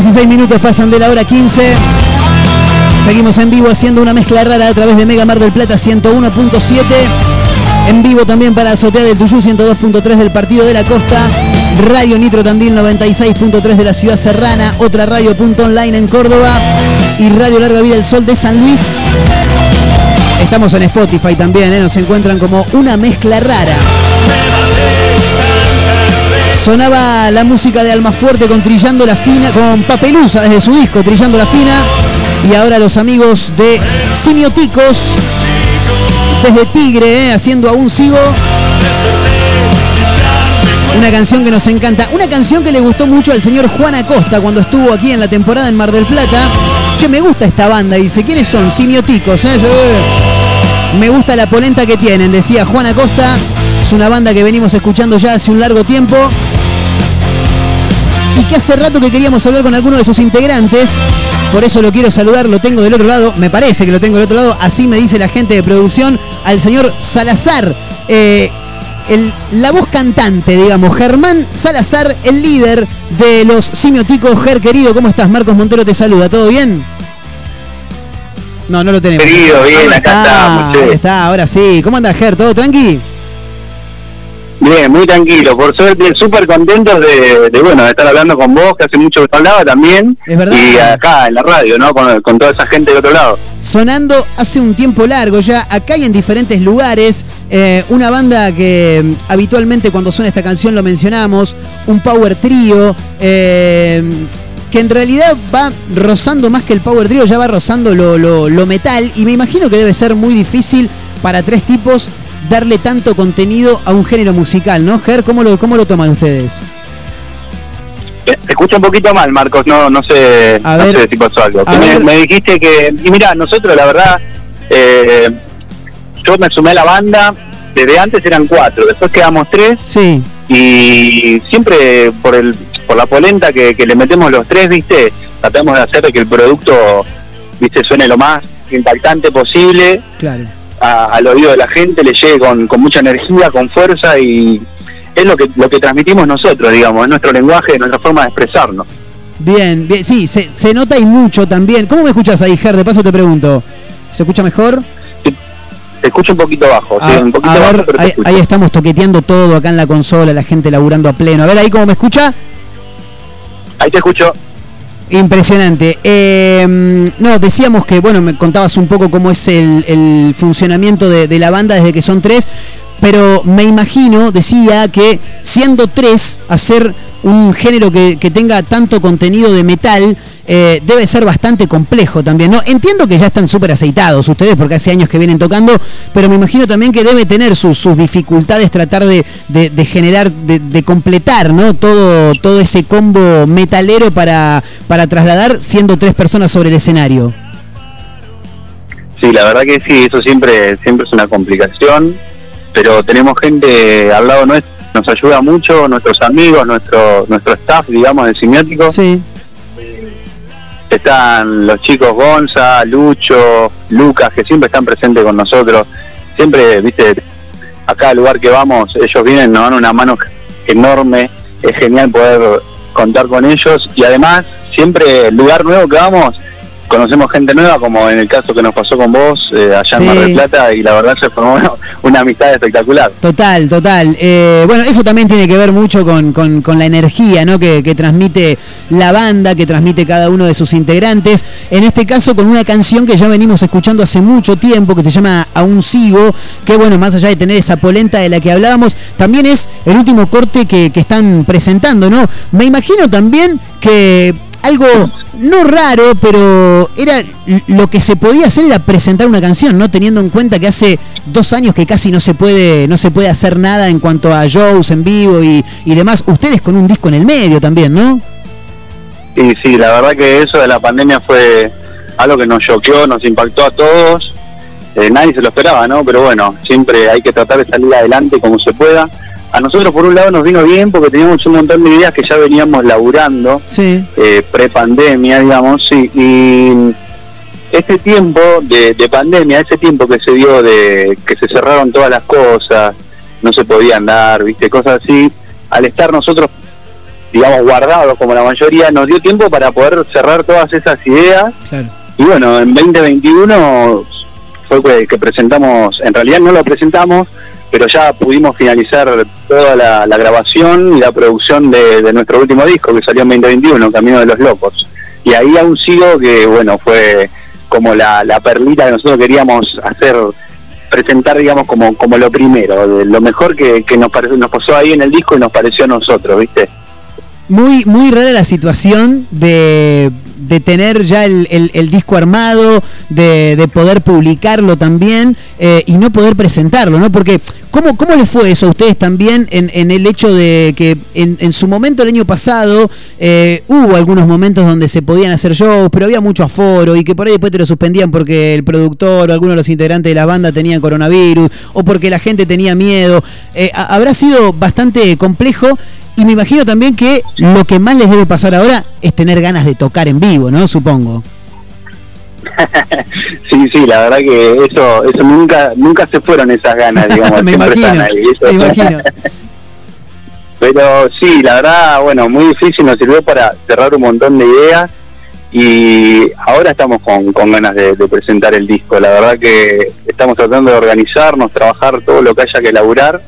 16 minutos pasan de la hora 15. Seguimos en vivo haciendo una mezcla rara a través de Mega Mar del Plata 101.7. En vivo también para Azotea del Tuyú 102.3 del Partido de la Costa. Radio Nitro Tandil 96.3 de la Ciudad Serrana. Otra radio punto online en Córdoba. Y Radio Larga Vida del Sol de San Luis. Estamos en Spotify también, ¿eh? nos encuentran como una mezcla rara. Sonaba la música de Almafuerte con Trillando la Fina, con Papelusa desde su disco Trillando la Fina. Y ahora los amigos de Simioticos, desde Tigre, ¿eh? haciendo Aún Sigo. Una canción que nos encanta. Una canción que le gustó mucho al señor Juan Acosta cuando estuvo aquí en la temporada en Mar del Plata. Che, me gusta esta banda. Dice, ¿quiénes son? Simioticos. ¿eh? Yo- me gusta la polenta que tienen, decía Juan Acosta. Es una banda que venimos escuchando ya hace un largo tiempo. Y que hace rato que queríamos hablar con alguno de sus integrantes. Por eso lo quiero saludar, lo tengo del otro lado. Me parece que lo tengo del otro lado. Así me dice la gente de producción. Al señor Salazar. Eh, el, la voz cantante, digamos, Germán Salazar, el líder de los simioticos. Ger, querido, ¿cómo estás? Marcos Montero te saluda, ¿todo bien? No, no lo tenemos. Querido, bien, acá está, estamos, che. Ahí está, ahora sí. ¿Cómo andas, Ger? ¿Todo tranqui? Bien, muy tranquilo, por suerte, súper contentos de, de, bueno, de estar hablando con vos, que hace mucho que no hablaba también. Es verdad. Y acá en la radio, ¿no? Con, con toda esa gente del otro lado. sonando hace un tiempo largo ya, acá y en diferentes lugares. Eh, una banda que mm, habitualmente cuando suena esta canción lo mencionamos, un power trío, eh, que en realidad va rozando más que el power trío, ya va rozando lo, lo- lo metal, y me imagino que debe ser muy difícil para tres tipos darle tanto contenido a un género musical, ¿no? Ger, ¿cómo lo, cómo lo toman ustedes? Te te escucho un poquito mal, Marcos, no no sé, A no ver, sé si pasó algo. me, dijiste que, y mira, nosotros la verdad, eh, yo me sumé a la banda, desde antes eran cuatro, después quedamos tres. Sí. Y siempre por el por la polenta que, que le metemos los tres, viste, tratamos de hacer que el producto, viste, suene lo más impactante posible Claro. A- al oído de la gente, le llegue con, con mucha energía, con fuerza y es lo que lo que transmitimos nosotros, digamos, es nuestro lenguaje, nuestra forma de expresarnos. Bien, bien, sí, se, se nota y mucho también. ¿Cómo me escuchas ahí, Ger? De paso te pregunto. ¿Se escucha mejor? Te escucho un poquito bajo, sí, A, un poquito a bajo, ver, pero ahí, ahí estamos toqueteando todo acá en la consola, la gente laburando a pleno. A ver, ahí cómo me escucha. Ahí te escucho. Impresionante. Eh, no, decíamos que, bueno, me contabas un poco cómo es el, el funcionamiento de, la banda desde que son tres, pero me imagino, decía, que siendo tres, hacer un género que tenga tanto contenido de metal eh, debe ser bastante complejo también, ¿no? Entiendo que ya están súper aceitados ustedes porque hace años que vienen tocando, pero me imagino también que debe tener sus, sus dificultades tratar de, de- de generar, de, de completar, ¿no? Todo, todo ese combo metalero para, para trasladar siendo tres personas sobre el escenario. Sí, la verdad que sí, eso siempre siempre es una complicación, pero tenemos gente al lado nuestro, nos ayuda mucho, nuestros amigos, nuestro nuestro staff, digamos, de simiótico. Sí. Están los chicos Gonza, Lucho, Lucas, que siempre están presentes con nosotros. Siempre, viste, a cada lugar que vamos, ellos vienen, nos dan una mano enorme. Es genial poder contar con ellos y además, siempre, lugar nuevo que vamos, conocemos gente nueva, como en el caso que nos pasó con vos, eh, allá en Mar del Plata, y la verdad se formó una, una amistad espectacular. Total, total. Eh, bueno, eso también tiene que ver mucho con, con- con la energía ¿no? que, que transmite la banda, que transmite cada uno de sus integrantes. En este caso, con una canción que ya venimos escuchando hace mucho tiempo, que se llama Aún Sigo, que bueno, más allá de tener esa polenta de la que hablábamos, también es el último corte que, que están presentando, ¿no? Me imagino también que algo no raro, pero era lo que se podía hacer era presentar una canción, ¿no? Teniendo en cuenta que hace dos años que casi no se puede, no se puede hacer nada en cuanto a shows en vivo y, y demás. Ustedes con un disco en el medio también, ¿no? Y sí, la verdad que eso de la pandemia fue algo que nos choqueó, nos impactó a todos. Eh, nadie se lo esperaba, ¿no? Pero bueno, siempre hay que tratar de salir adelante como se pueda. A nosotros, por un lado, nos vino bien porque teníamos un montón de ideas que ya veníamos laburando Sí. eh, pre-pandemia, digamos, sí, y este tiempo de, de pandemia, ese tiempo que se dio de que se cerraron todas las cosas, no se podía andar, viste, cosas así, al estar nosotros, digamos, guardados como la mayoría, nos dio tiempo para poder cerrar todas esas ideas. Claro. Y bueno, en 2021 fue que, que presentamos, en realidad no lo presentamos, pero ya pudimos finalizar toda la, grabación y la producción de, nuestro último disco que salió en 2021, Camino de los Locos. Y ahí aún sigo que, bueno, fue como la, perlita que nosotros queríamos hacer, presentar, digamos, como, como lo primero, lo mejor que, nos, pare- nos pasó ahí en el disco y nos pareció a nosotros, ¿viste? Muy, muy rara la situación de, de tener ya el, el- disco armado, de, de poder publicarlo también eh, y no poder presentarlo, ¿no? Porque, ¿cómo, cómo les fue eso a ustedes también en, en el hecho de que en, en su momento el año pasado eh, hubo algunos momentos donde se podían hacer shows, pero había mucho aforo y que por ahí después te lo suspendían porque el productor o alguno de los integrantes de la banda tenían coronavirus o porque la gente tenía miedo? Eh, ha- habrá sido bastante complejo y me imagino también que lo que más les debe pasar ahora es tener ganas de tocar en vivo, ¿no? Supongo. sí, sí, la verdad que eso, eso nunca, nunca se fueron esas ganas, digamos. me imagino, están ahí, me imagino. Pero sí, la verdad, bueno, muy difícil, nos sirvió para cerrar un montón de ideas y ahora estamos con, con ganas de, de presentar el disco. La verdad que estamos tratando de organizarnos, trabajar todo lo que haya que elaborar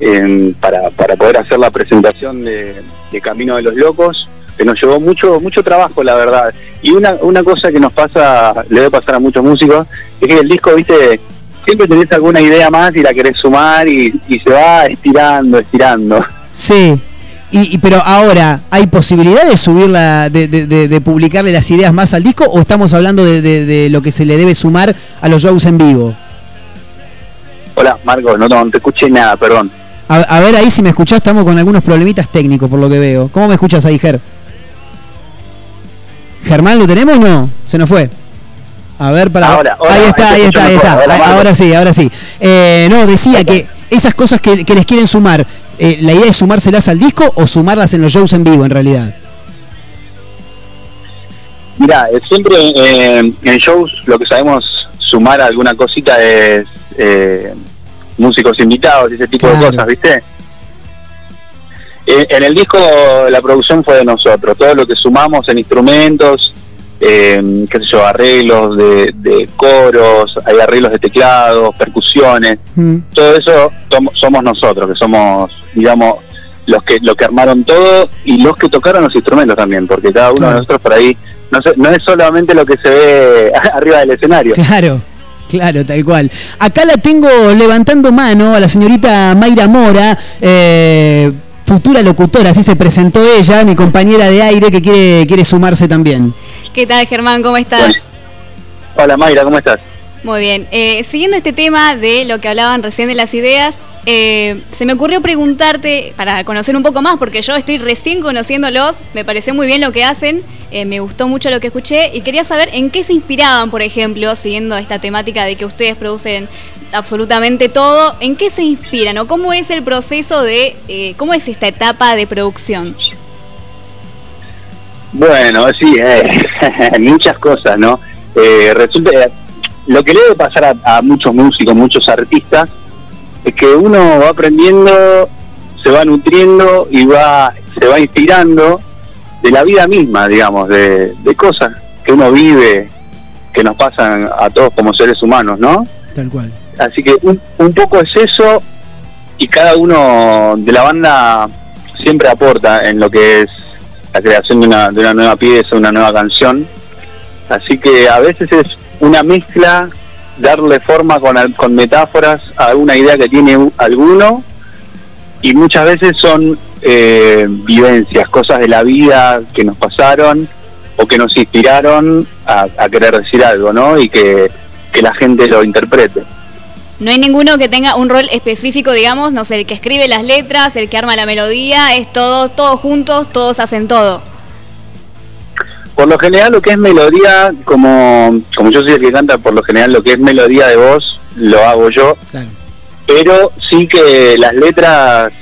em, para, para poder hacer la presentación de, de Camino de los Locos, que nos llevó mucho mucho trabajo, la verdad. Y una, una cosa que nos pasa, le debe pasar a muchos músicos, es que el disco, viste, siempre tenés alguna idea más y la querés sumar y, y se va estirando, estirando. Sí. Y, y- pero ahora, ¿hay posibilidad de subirla, de, de- de- de publicarle las ideas más al disco o estamos hablando de, lo que se le debe sumar a los shows en vivo? Hola, Marco, no, no te escuché nada, perdón. A, a ver ahí si me escuchás, estamos con algunos problemitas técnicos por lo que veo. ¿Cómo me escuchas ahí, Ger? Germán, ¿lo tenemos o no? Se nos fue. A ver, para. Ahora, ahora, ahí está, ahí está, ahí está. Ah. Ahora sí, ahora sí. Eh, no, decía que esas cosas que, que les quieren sumar, eh, ¿la idea es sumárselas al disco o sumarlas en los shows en vivo en realidad? Mira, eh, siempre eh, en shows lo que sabemos sumar alguna cosita es músicos invitados y ese tipo de cosas, ¿viste? Eh, en el disco la producción fue de nosotros, todo lo que sumamos en instrumentos, eh, qué sé yo, arreglos de, de coros, hay arreglos de teclados, percusiones, todo eso somos nosotros, que somos, digamos, los que los que armaron todo y los que tocaron los instrumentos también, porque cada uno de nosotros por ahí no, se- no es solamente lo que se ve arriba del escenario. Claro, claro, tal cual. Acá la tengo levantando mano a la señorita Mayra Mora, eh, futura locutora, así se presentó ella, mi compañera de aire que quiere, quiere sumarse también. ¿Qué tal, Germán? ¿Cómo estás? Hola Mayra, ¿cómo estás? Muy bien. Eh, siguiendo este tema de lo que hablaban recién de las ideas, eh, se me ocurrió preguntarte, para conocer un poco más, porque yo estoy recién conociéndolos, me pareció muy bien lo que hacen, eh, me gustó mucho lo que escuché y quería saber en qué se inspiraban, por ejemplo, siguiendo esta temática de que ustedes producen absolutamente todo, en qué se inspiran o cómo es el proceso de, eh, cómo es esta etapa de producción. Bueno, sí, eh, muchas cosas, ¿no? Resulta, lo que le debe pasar a, a muchos músicos, muchos artistas, es que uno va aprendiendo, se va nutriendo y va, se va inspirando de la vida misma, digamos, de, de cosas que uno vive, que nos pasan a todos como seres humanos, ¿no? Tal cual. Así que un, un poco es eso y cada uno de la banda siempre aporta en lo que es la creación de una, de una nueva pieza, una nueva canción. Así que a veces es una mezcla, darle forma con, con metáforas a alguna idea que tiene alguno y muchas veces son eh, vivencias, cosas de la vida que nos pasaron o que nos inspiraron a, a querer decir algo, ¿no? Y que, que la gente lo interprete. No hay ninguno que tenga un rol específico, digamos, no sé, el que escribe las letras, el que arma la melodía, es todo, todos juntos, todos hacen todo. Por lo general lo que es melodía, como, como yo soy el que canta, por lo general lo que es melodía de voz lo hago yo. Pero sí que las letras,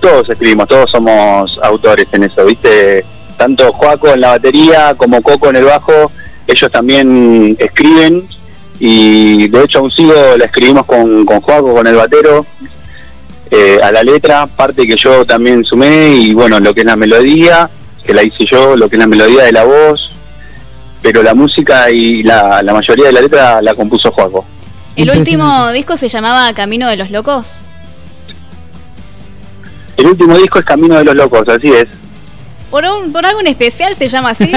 todos escribimos, todos somos autores en eso, ¿viste? Tanto Joaco en la batería como Coco en el bajo, ellos también escriben y de hecho aún sigo, la escribimos con, con Joaco, con el batero, eh, a la letra, parte que yo también sumé y bueno, lo que es la melodía, que la hice yo, lo que es la melodía de la voz, pero la música y la, la mayoría de la letra la compuso Joaco. El último disco se llamaba Camino de los Locos. El último disco es Camino de los Locos, así es. Por, un, por algo en especial se llama así.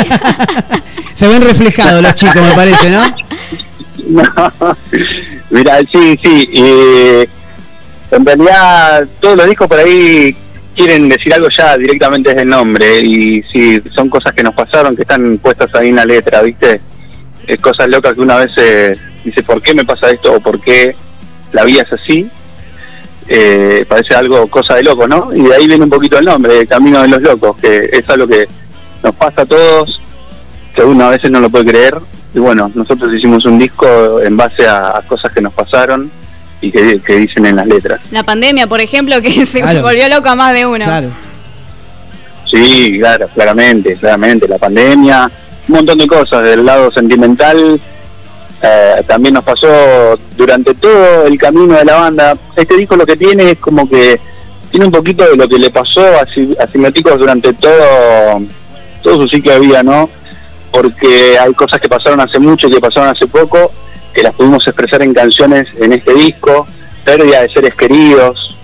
Se ven reflejados los chicos, me parece, ¿no? No, mira, sí, sí. eh, en realidad, todos los discos por ahí quieren decir algo ya directamente desde el nombre. Y sí, son cosas que nos pasaron, que están puestas ahí en la letra, ¿viste? Es cosas locas que una vez eh, dice, ¿por qué me pasa esto? o ¿por qué la vida es así? Eh, parece algo, cosa de loco, ¿no? Y de ahí viene un poquito el nombre, Camino de los Locos, que es algo que nos pasa a todos, que uno a veces no lo puede creer. Y bueno, nosotros hicimos un disco en base a, a cosas que nos pasaron y que, que dicen en las letras. La pandemia, por ejemplo, que se Claro. volvió loco a más de uno. Sí, claro, claramente, claramente. La pandemia, un montón de cosas del lado sentimental. Eh, también nos pasó durante todo el camino de la banda. Este disco lo que tiene es como que tiene un poquito de lo que le pasó a, Ci- a Simioticos durante todo, todo su ciclo de vida, ¿no? Porque hay cosas que pasaron hace mucho y que pasaron hace poco, que las pudimos expresar en canciones en este disco, pérdida de seres queridos,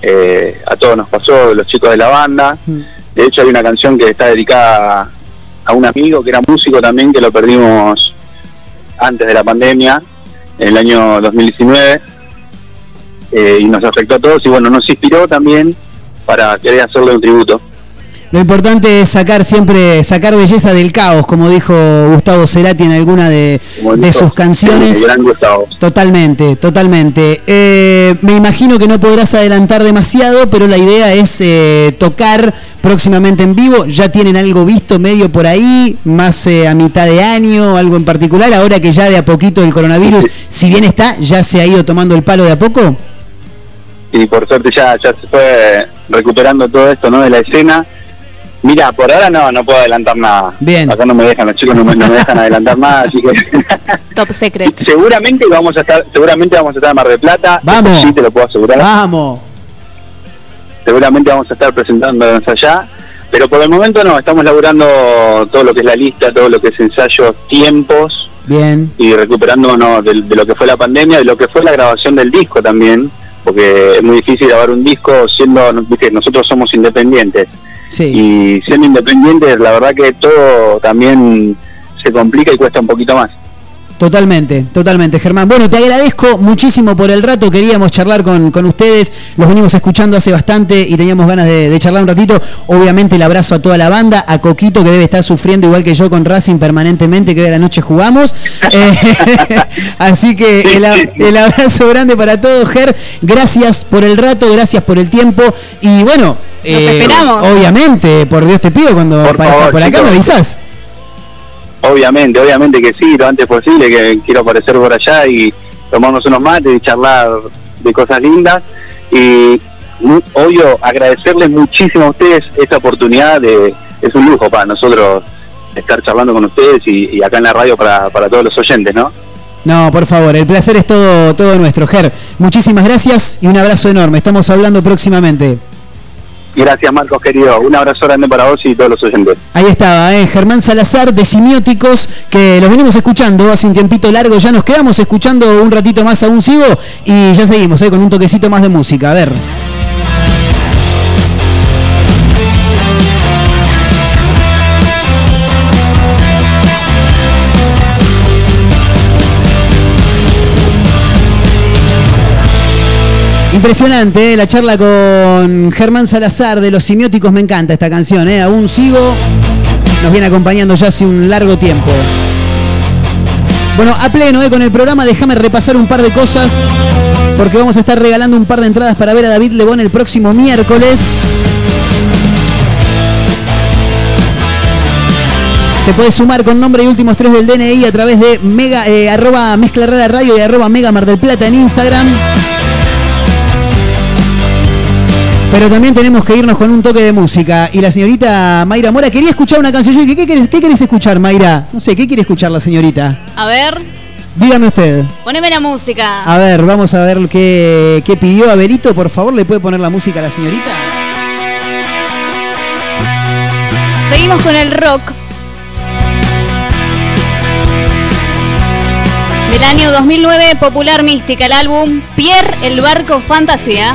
eh, a todos nos pasó, los chicos de la banda. De hecho, hay una canción que está dedicada a un amigo que era músico también, que lo perdimos antes de la pandemia, en el año 2019, eh, y nos afectó a todos, y bueno, nos inspiró también para querer hacerle un tributo. Lo importante es sacar siempre, sacar belleza del caos, como dijo Gustavo Cerati en alguna de, sus canciones. Totalmente, totalmente. Eh, me imagino que no podrás adelantar demasiado, pero la idea es eh, tocar próximamente en vivo. ¿Ya tienen algo visto medio por ahí? ¿Más eh, a mitad de año? ¿Algo en particular? Ahora que ya de a poquito el coronavirus, si bien está, ya se ha ido tomando el palo de a poco. y por suerte ya, ya se fue recuperando todo esto ¿no? de la escena. Mira, por ahora no, no puedo adelantar nada. Bien. Acá no me dejan, los chicos no me, no me dejan adelantar nada, así que Top secret. seguramente vamos a estar, seguramente vamos a estar en Mar del Plata. Vamos. Eso Sí, te lo puedo asegurar. Vamos. Seguramente vamos a estar presentándonos allá. Pero por el momento no, estamos laburando todo lo que es la lista, todo lo que es ensayos, tiempos Bien. y recuperándonos de, de lo que fue la pandemia, de lo que fue la grabación del disco también, porque es muy difícil grabar un disco siendo, viste, nosotros somos independientes. Y siendo independientes, la verdad que todo también se complica y cuesta un poquito más. Totalmente, totalmente, Germán. Bueno, te agradezco muchísimo por el rato. Queríamos charlar con, con ustedes. Los venimos escuchando hace bastante y teníamos ganas de, de charlar un ratito. Obviamente el abrazo a toda la banda, a Coquito que debe estar sufriendo igual que yo con Racing permanentemente, que hoy a la noche jugamos. Eh, así que el, abrazo grande para todos, Ger. Gracias por el rato, gracias por el tiempo. Y bueno, eh, esperamos. obviamente, por Dios te pido, cuando Por favor, por acá me avisás. Obviamente, obviamente que sí, lo antes posible, que quiero aparecer por allá y tomarnos unos mates y charlar de cosas lindas. Y obvio, agradecerles muchísimo a ustedes esta oportunidad de, es un lujo para nosotros estar charlando con ustedes y, y acá en la radio para, para todos los oyentes, ¿no? No, por favor, el placer es todo, todo nuestro, Ger. Muchísimas gracias y un abrazo enorme. Estamos hablando próximamente. Gracias Marcos querido, un abrazo grande para vos y todos los oyentes. Ahí estaba, ¿eh? Germán Salazar de Simióticos, que los venimos escuchando hace un tiempito largo. Ya nos quedamos escuchando un ratito más, aún sigo, y ya seguimos ¿eh? con un toquecito más de música. A ver. Impresionante, ¿eh? la charla con Germán Salazar de Los Simióticos. Me encanta esta canción, ¿eh? aún sigo. Nos viene acompañando ya hace un largo tiempo. Bueno, a pleno ¿eh? con el programa, déjame repasar un par de cosas. Porque vamos a estar regalando un par de entradas para ver a David Lebón el próximo miércoles. Te puedes sumar con nombre y últimos tres del DNI a través de mega, arroba mezcla radio y arroba mega mar del plata en Instagram. Pero también tenemos que irnos con un toque de música. Y la señorita Mayra Mora quería escuchar una canción. Yo dije, ¿qué querés, qué querés escuchar, Mayra? No sé, ¿qué quiere escuchar la señorita? A ver, Dígame usted. poneme la música. A ver, vamos a ver qué, qué pidió Abelito. Por favor, ¿le puede poner la música a la señorita? Seguimos con el rock. Del año 2009, Popular Mística, el álbum Pierre el Barco Fantasía.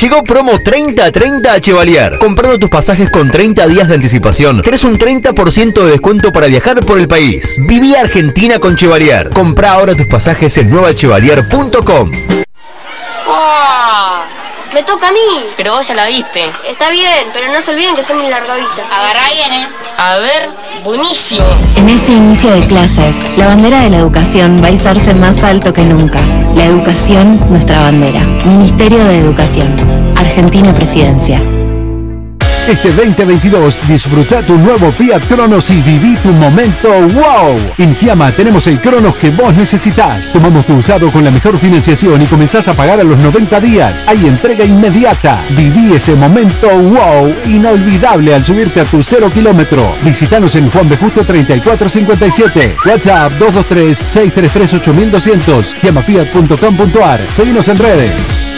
Llegó promo 30-30 a Chevalier. Comprando tus pasajes con 30 días de anticipación, tenés un 30% de descuento para viajar por el país. Viví Argentina con Chevalier. Compra ahora tus pasajes en nuevachevalier.com. ¡Fua! Me toca a mí. Pero vos ya la viste. Está bien, pero no se olviden que soy mi largavista. Agarrá bien, ¿eh? A ver, En este inicio de clases, la bandera de la educación va a izarse más alto que nunca. La educación, nuestra bandera. Ministerio de Educación. Argentina Presidencia. Este 2022 disfruta tu nuevo Fiat Cronos y viví tu momento wow. En Giama tenemos el Cronos que vos necesitas. Tomamos tu usado con la mejor financiación y comenzás a pagar a los 90 días. Hay entrega inmediata. Viví ese momento wow inolvidable al subirte a tu cero kilómetro. Visítanos en Juan B. Justo 3457. WhatsApp 223-633-8200. Giamafiat.com.ar. Seguimos en redes.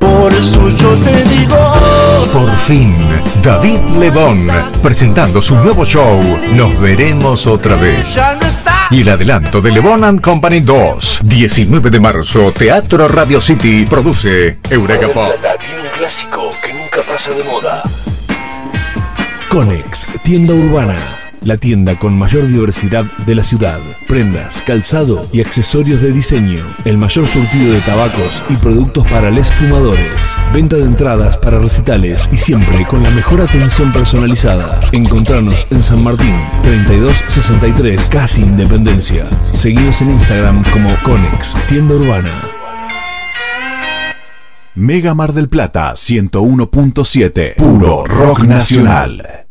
Por eso yo te digo. Por fin, David Lebón, presentando su nuevo show, Nos veremos otra vez. Y el adelanto de Lebón and Company 2, 19 de marzo, Teatro Radio City, produce Eureka Pop. tiene un clásico que nunca pasa de moda. Conex, tienda urbana. La tienda con mayor diversidad de la ciudad. Prendas, calzado y accesorios de diseño. El mayor surtido de tabacos y productos para les fumadores. Venta de entradas para recitales y siempre con la mejor atención personalizada. Encontrarnos en San Martín, 3263, casi Independencia. Seguidos en Instagram como Conex, tienda urbana. Mega Mar del Plata 101.7. Puro rock nacional.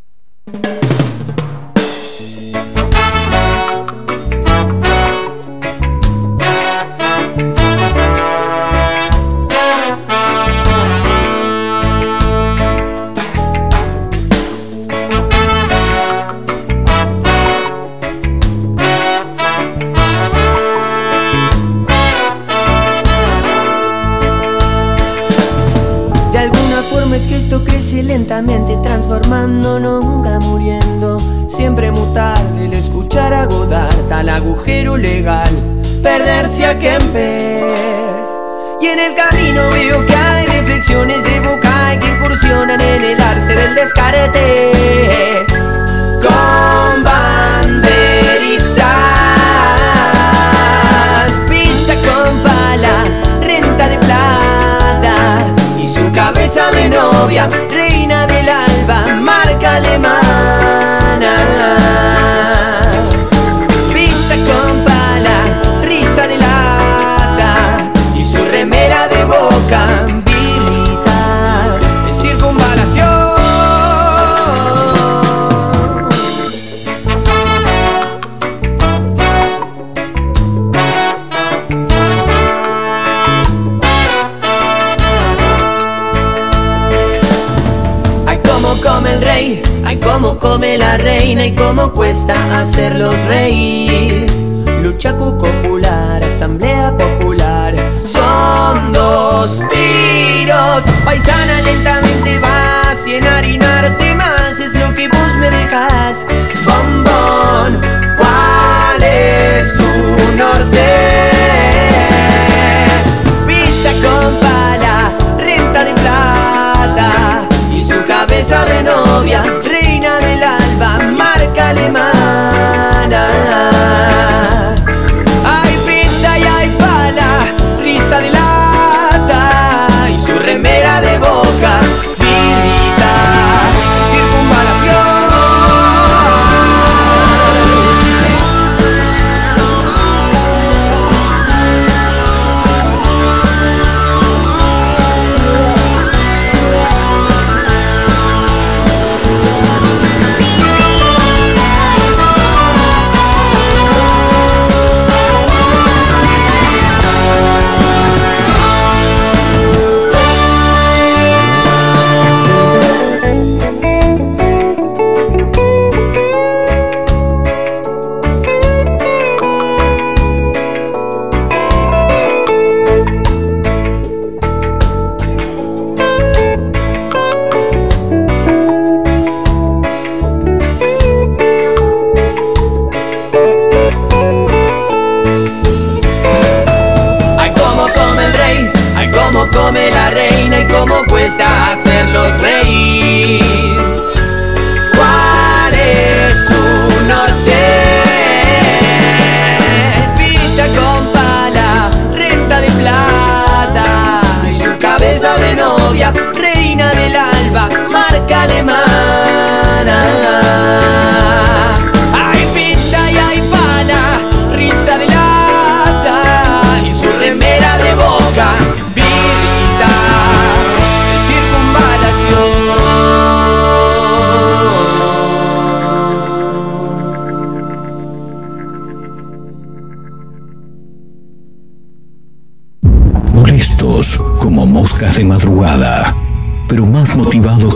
Perderse a Kempes. Y en el camino veo que hay reflexiones de boca que incursionan en el arte del descarete. Con banderitas, pizza con pala, renta de plata y su cabeza de novia, reina del alba, marca alemana. Cómo cuesta hacerlos reír. Lucha popular, asamblea popular, son dos tiros. Paisana lentamente vas y enharinarte más es lo que vos me dejas. Bombón, ¿cuál es tu norte? Pizza con pala, renta de plata y su cabeza de novia, alemana. Hay pizza y hay pala, risa de lata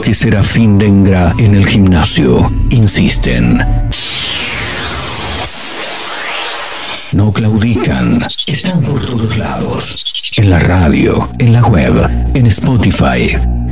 que Serafín Dengra en el gimnasio, insisten. No claudican, están por todos lados. En la radio, en la web, en Spotify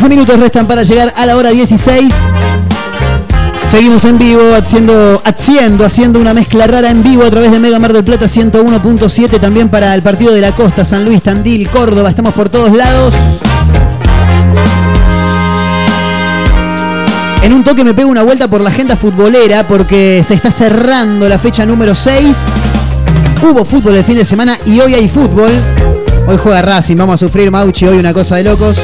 15 minutos restan para llegar a la hora 16. Seguimos en vivo haciendo, haciendo, haciendo una mezcla rara en vivo a través de Mega Mar del Plata 101.7 también para el partido de la costa, San Luis, Tandil, Córdoba, estamos por todos lados. En un toque me pego una vuelta por la agenda futbolera porque se está cerrando la fecha número 6. Hubo fútbol el fin de semana y hoy hay fútbol. Hoy juega Racing, vamos a sufrir Mauchi, hoy una cosa de locos.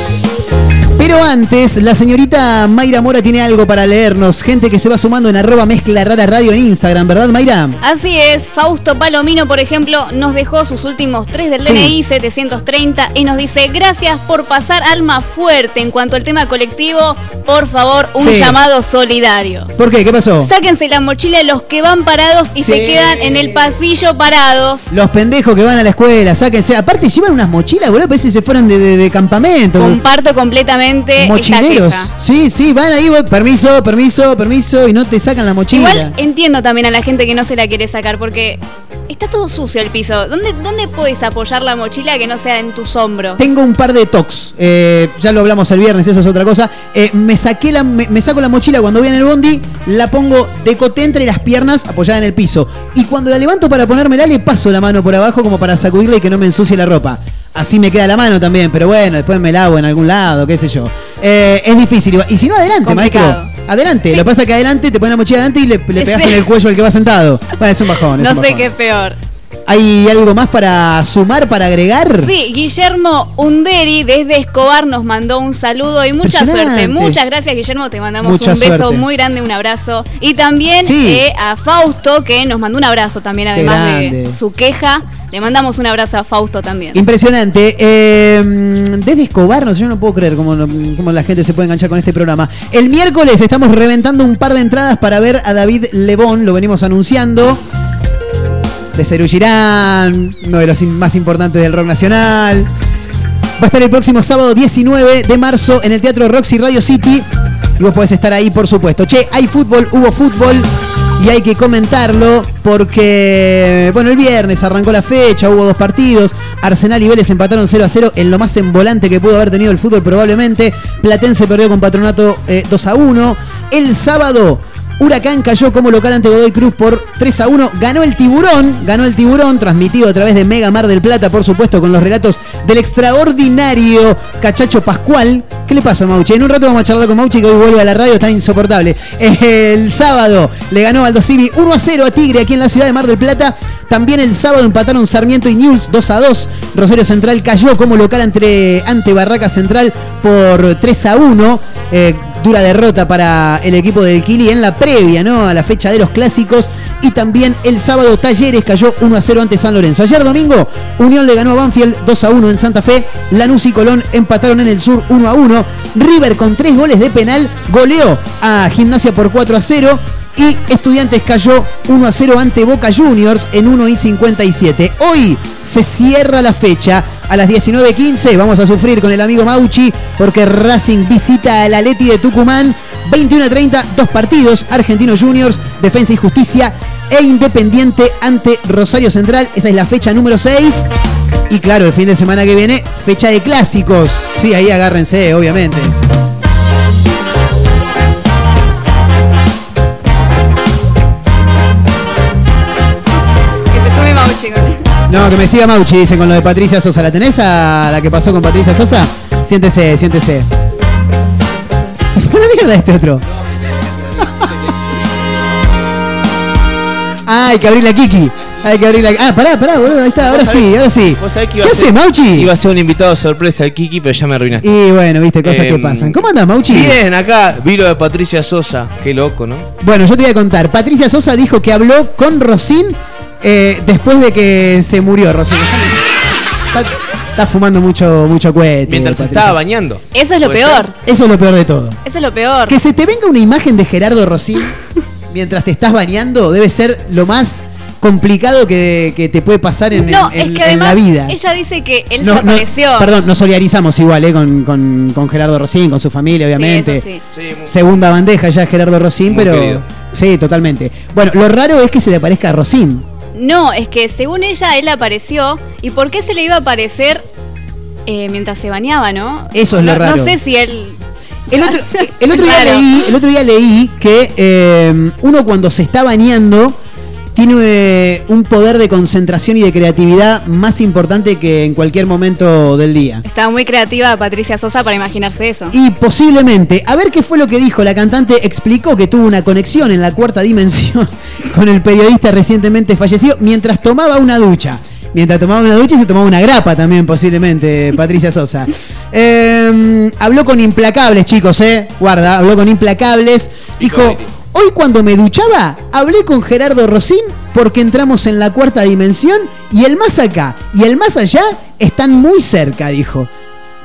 Pero antes, la señorita Mayra Mora tiene algo para leernos. Gente que se va sumando en arroba mezcla rara radio en Instagram, ¿verdad Mayra? Así es, Fausto Palomino, por ejemplo, nos dejó sus últimos tres del Sí. DNI 730 y nos dice, gracias por pasar alma fuerte en cuanto al tema colectivo, por favor, un Sí. llamado solidario. ¿Por qué? ¿Qué pasó? Sáquense la mochila los que van parados y Sí. se quedan en el pasillo parados. Los pendejos que van a la escuela, sáquense. Aparte llevan unas mochilas, boludo, parece que se fueron de, de- de campamento. Comparto completamente Mochileros. Sí, sí, van ahí, vos, permiso, permiso, permiso, y no te sacan la mochila. Igual entiendo también a la gente que no se la quiere sacar porque está todo sucio el piso. ¿Dónde, dónde puedes apoyar la mochila que no sea en tus hombros? Tengo un par de tocs. eh, ya lo hablamos el viernes, eso es otra cosa. Eh, me saqué la, me, me saco la mochila cuando voy en el bondi, la pongo de coté entre las piernas apoyada en el piso. Y cuando la levanto para ponérmela, le paso la mano por abajo como para sacudirla y que no me ensucie la ropa. Así me queda la mano también, pero bueno, después me lavo en algún lado, qué sé yo. Eh, es difícil. Y si no, adelante, Complicado. maestro. Adelante. Lo que pasa es que adelante te pones la mochila adelante y le, le pegas Sí. en el cuello al que va sentado. Bueno, es un bajón. es No un sé qué es peor. ¿Hay algo más para sumar, para agregar? Sí, Guillermo Underi desde Escobar nos mandó un saludo y mucha suerte. Muchas gracias, Guillermo. Te mandamos Mucha un beso suerte. muy grande, un abrazo. Y también Sí. eh, a Fausto, que nos mandó un abrazo también, además de su queja. Le mandamos un abrazo a Fausto también. Impresionante. Eh, desde Escobar, no sé, yo no puedo creer cómo, cómo la gente se puede enganchar con este programa. El miércoles estamos reventando un par de entradas para ver a David Lebón, lo venimos anunciando. De Cerú Girán, uno de los más importantes del rock nacional. Va a estar el próximo sábado 19 de marzo en el Teatro Roxy Radio City. Y vos podés estar ahí, por supuesto. Che, hay fútbol, hubo fútbol. Y hay que comentarlo porque, bueno, el viernes arrancó la fecha, hubo dos partidos. Arsenal y Vélez empataron 0 a 0 en lo más envolante que pudo haber tenido el fútbol probablemente. Platense perdió con Patronato eh, 2 a 1. El sábado Huracán cayó como local ante Godoy Cruz por 3 a 1. Ganó el tiburón, ganó el tiburón, transmitido a través de Mega Mar del Plata, por supuesto, con los relatos del extraordinario Cachacho Pascual. ¿Qué le pasa, Mauchi? En un rato vamos a charlar con Mauchi, que hoy vuelve a la radio, está insoportable. El sábado le ganó Aldo Civi 1 a 0 a Tigre aquí en la ciudad de Mar del Plata. También el sábado empataron Sarmiento y Newell's 2 a 2. Rosario Central cayó como local ante, ante Barraca Central por 3 a 1. Eh, dura derrota para el equipo del Kili en la previa, ¿no? A la fecha de los clásicos. Y también el sábado Talleres cayó 1 a 0 ante San Lorenzo. Ayer domingo, Unión le ganó a Banfield 2 a 1 en Santa Fe. Lanús y Colón empataron en el sur 1 a 1. River con tres goles de penal goleó a Gimnasia por 4 a 0. Y Estudiantes cayó 1 a 0 ante Boca Juniors en 1 y 57. Hoy se cierra la fecha. A las 19.15 vamos a sufrir con el amigo Mauchi porque Racing visita al Aleti de Tucumán. 21 a 30, dos partidos. Argentinos Juniors, Defensa y Justicia e Independiente ante Rosario Central. Esa es la fecha número 6. Y claro, el fin de semana que viene, fecha de clásicos. Sí, ahí agárrense, obviamente. No, que me siga Mauchi, dicen con lo de Patricia Sosa. ¿La tenés a la que pasó con Patricia Sosa? Siéntese, siéntese. Se fue a la mierda este otro. Hay que abrir la Kiki. Hay que abrir la. Ah, pará, pará, boludo. Ahí está, ahora sí, ahora sí. vos sabés que ¿Qué iba hace, Mauchi? Iba a ser un invitado sorpresa el Kiki, pero ya me arruinaste. Y bueno, viste, cosas que Em, pasan. ¿Cómo andás, Mauchi? Bien, acá vi lo de Patricia Sosa. Qué loco, ¿no? Bueno, yo te voy a contar. Patricia Sosa dijo que habló con Rosín eh, después de que se murió Rosín. Está, fumando mucho, mucho cohete. Mientras se estaba bañando. Eso es lo ¿Puede peor. Eso es lo peor de todo. Eso es lo peor. Que se te venga una imagen de Gerardo Rosín mientras te estás bañando debe ser lo más complicado que, que te puede pasar en, no, en- es en que además la vida. ella dice que él No, se no, apareció. perdón, nos solidarizamos igual eh, con, con- con Gerardo Rosín, con su familia, obviamente. eso sí. Segunda bandeja ya Gerardo Rosín, Muy pero. querido. Sí, totalmente. Bueno, lo raro es que se le aparezca a Rosín. No, es que según ella, él apareció. ¿Y por qué se le iba a aparecer eh, mientras se bañaba, no? Eso es lo No- raro. No sé si él. El otro, el otro día Claro. leí, el otro día leí que eh, uno cuando se está bañando tiene eh, un poder de concentración y de creatividad más importante que en cualquier momento del día. Estaba muy creativa Patricia Sosa para imaginarse eso. Y posiblemente, a ver qué fue lo que dijo. La cantante explicó que tuvo una conexión en la cuarta dimensión con el periodista recientemente fallecido mientras tomaba una ducha. Mientras tomaba una ducha y se tomaba una grapa también, posiblemente, Patricia Sosa. Eh, habló con implacables, chicos, ¿eh? Guarda, habló con implacables. Dijo, hoy cuando me duchaba, hablé con Gerardo Rosín porque entramos en la cuarta dimensión y el más acá y el más allá están muy cerca, dijo.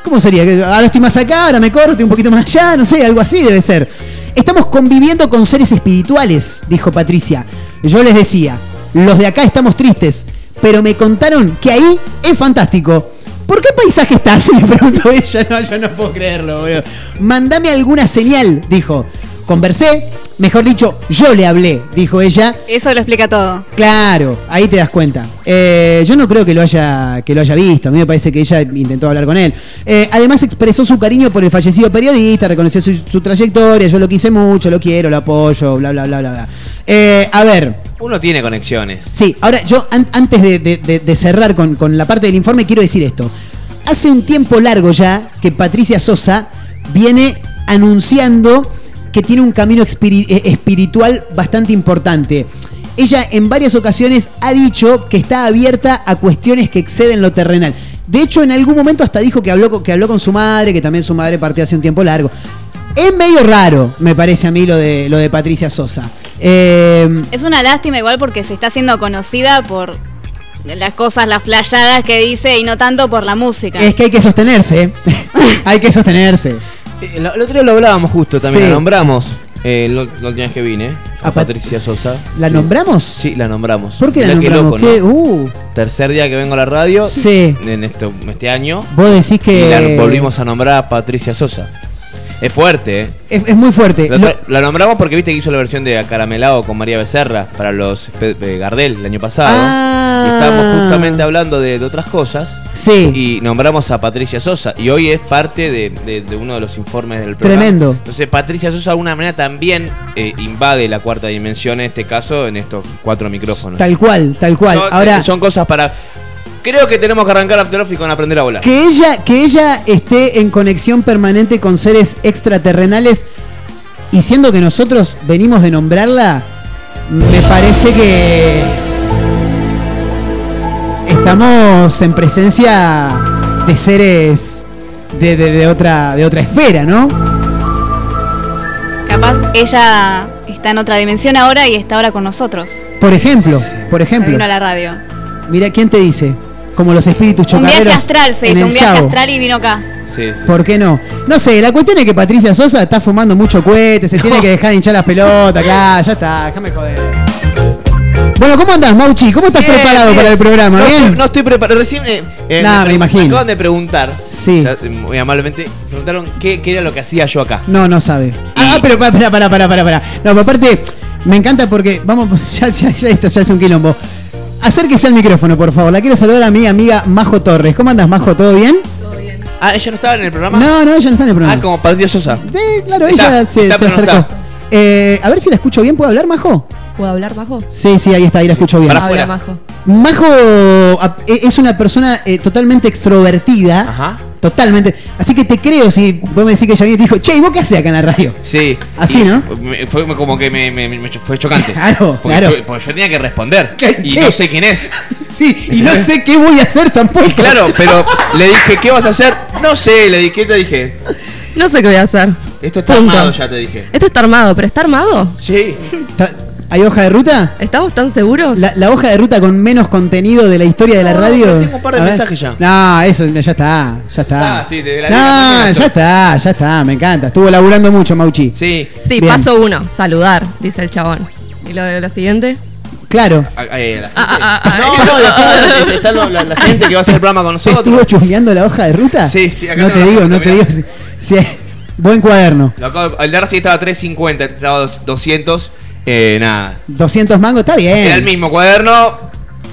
¿Cómo sería? Ahora estoy más acá, ahora me corto, un poquito más allá, no sé, algo así debe ser. Estamos conviviendo con seres espirituales, dijo Patricia. Yo les decía, los de acá estamos tristes, pero me contaron que ahí es fantástico. ¿Por qué paisaje estás? Le preguntó ella. No, yo no puedo creerlo, boludo. Mandame alguna señal, dijo. Conversé, mejor dicho, yo le hablé, dijo ella. Eso lo explica todo. Claro, ahí te das cuenta. Eh, yo no creo que lo haya que lo haya visto. A mí me parece que ella intentó hablar con él. Eh, además expresó su cariño por el fallecido periodista, reconoció su, su trayectoria. Yo lo quise mucho, lo quiero, lo apoyo, bla bla bla bla bla. Eh, a ver, Uno tiene conexiones. Sí, ahora yo an- antes de, de- de- de cerrar con, con la parte del informe quiero decir esto. Hace un tiempo largo ya que Patricia Sosa viene anunciando que tiene un camino eh, espiritual bastante importante. Ella en varias ocasiones ha dicho que está abierta a cuestiones que exceden lo terrenal. De hecho, en algún momento hasta dijo que habló, con- que habló con su madre, que también su madre partió hace un tiempo largo. Es medio raro, me parece a mí, lo de, lo de Patricia Sosa. Eh, Es una lástima igual porque se está haciendo conocida por las cosas, las flayadas que dice y no tanto por la música. Es que hay que sostenerse. ¿eh? hay que sostenerse. Eh, El, el otro día lo hablábamos justo también, Sí. la nombramos. eh, la, la última vez que vine, a, A Pat- Patricia Sosa. ¿La nombramos? Sí, la nombramos. ¿Por qué la Mirá qué nombramos? loco, ¿Qué? ¿no? Uh, Tercer día que vengo a la radio. Sí. En este, este año. vos decís Y que. la volvimos a nombrar a Patricia Sosa. Es fuerte, ¿eh? Es, es muy fuerte. La, Lo- la nombramos porque viste que hizo la versión de Acaramelado con María Becerra para los de Gardel el año pasado. Ah. Y estábamos justamente hablando de, de otras cosas. Sí. Y nombramos a Patricia Sosa. Y hoy es parte de, de- de uno de los informes del programa. Tremendo. Entonces Patricia Sosa de alguna manera también eh, invade la cuarta dimensión en este caso en estos cuatro micrófonos. Tal cual, tal cual. Ahora, son cosas para. Creo que tenemos que arrancar After Office con aprender a volar. que ella, que ella esté en conexión permanente con seres extraterrenales y siendo que nosotros venimos de nombrarla, me parece que estamos en presencia de seres de, de- de otra, de otra esfera, ¿no? Capaz ella está en otra dimensión ahora y está ahora con nosotros. Por ejemplo, por Se ejemplo. vino a la radio. Mira, ¿quién te dice? Como los espíritus Un viaje chocarreros astral se hizo, un viaje Chavo. astral y vino acá. Sí, sí. ¿Por qué no? No sé, la cuestión es que Patricia Sosa está fumando mucho cohete, se tiene que dejar de hinchar las pelotas acá, ya está, déjame joder. Bueno, ¿cómo andás, Mauchi? ¿Cómo estás Bien, preparado bien. para el programa? No, ¿Bien? No estoy preparado. Recién. eh, eh, Nah, me pre- imagino. acaban de preguntar. Sí. eh, Muy amablemente. Preguntaron qué, qué era lo que hacía yo acá. No, no sabe. Ah, pero para, para, para, para, para. No, pero aparte, me encanta porque, vamos, ya, ya, ya esto ya es un quilombo. Acérquese al micrófono, por favor. La quiero saludar a mi amiga Majo Torres. ¿Cómo andas, Majo? ¿Todo bien? Ah, ella no estaba en el programa. No, no, ella no está en el programa. Ah, como Patricia Sosa. Eh, claro, Está, ella se, se no acercó. Eh, a ver si la escucho bien. ¿Puedo hablar, Majo? ¿Puedo hablar, Majo? Sí, sí, ahí está, ahí la escucho bien. Para Habla, afuera. Majo. Majo e- es una persona eh, totalmente extrovertida. Ajá. Totalmente. Así que te creo si vos me decís que y te dijo, che, ¿y vos qué haces acá en la radio? Sí. Así, Y ¿no? me- Fue como que me, me- me cho- fue chocante. Claro, porque, claro. yo, porque yo tenía que responder. ¿Qué- y qué? no sé quién es. Sí, y no sé qué voy a hacer tampoco. Y claro, pero le dije, ¿qué vas a hacer? No sé, le dije, ¿qué te dije? No sé qué voy a hacer. Esto está Punto. armado, ya te dije. Esto está armado, pero ¿está armado? Sí. Ta- ¿Hay hoja de ruta? ¿Estamos tan seguros? La, la hoja de ruta con menos contenido de la historia de la radio. tengo un par de A ver. mensajes ya. No, eso ya está, ya está. Ah, sí, de la no, mañana ya está, ya está, me encanta. Estuvo laburando mucho, Mauchi. Sí. Sí, Bien. paso uno, saludar, dice el chabón. ¿Y lo, lo siguiente? Claro. Ah, ahí, la gente. Ah, ah, ah, no, no, después está lo- la, la gente que va a hacer el programa con nosotros. ¿Estuvo chusmeando la hoja de ruta? Sí, sí, acá No tengo te la digo, foto, no te digo. mirá. Si, si- buen cuaderno. Lo acabo- el de Arce estaba 350, estaba dos- 200. Eh, nada. 200 mangos, está bien. Era el mismo cuaderno.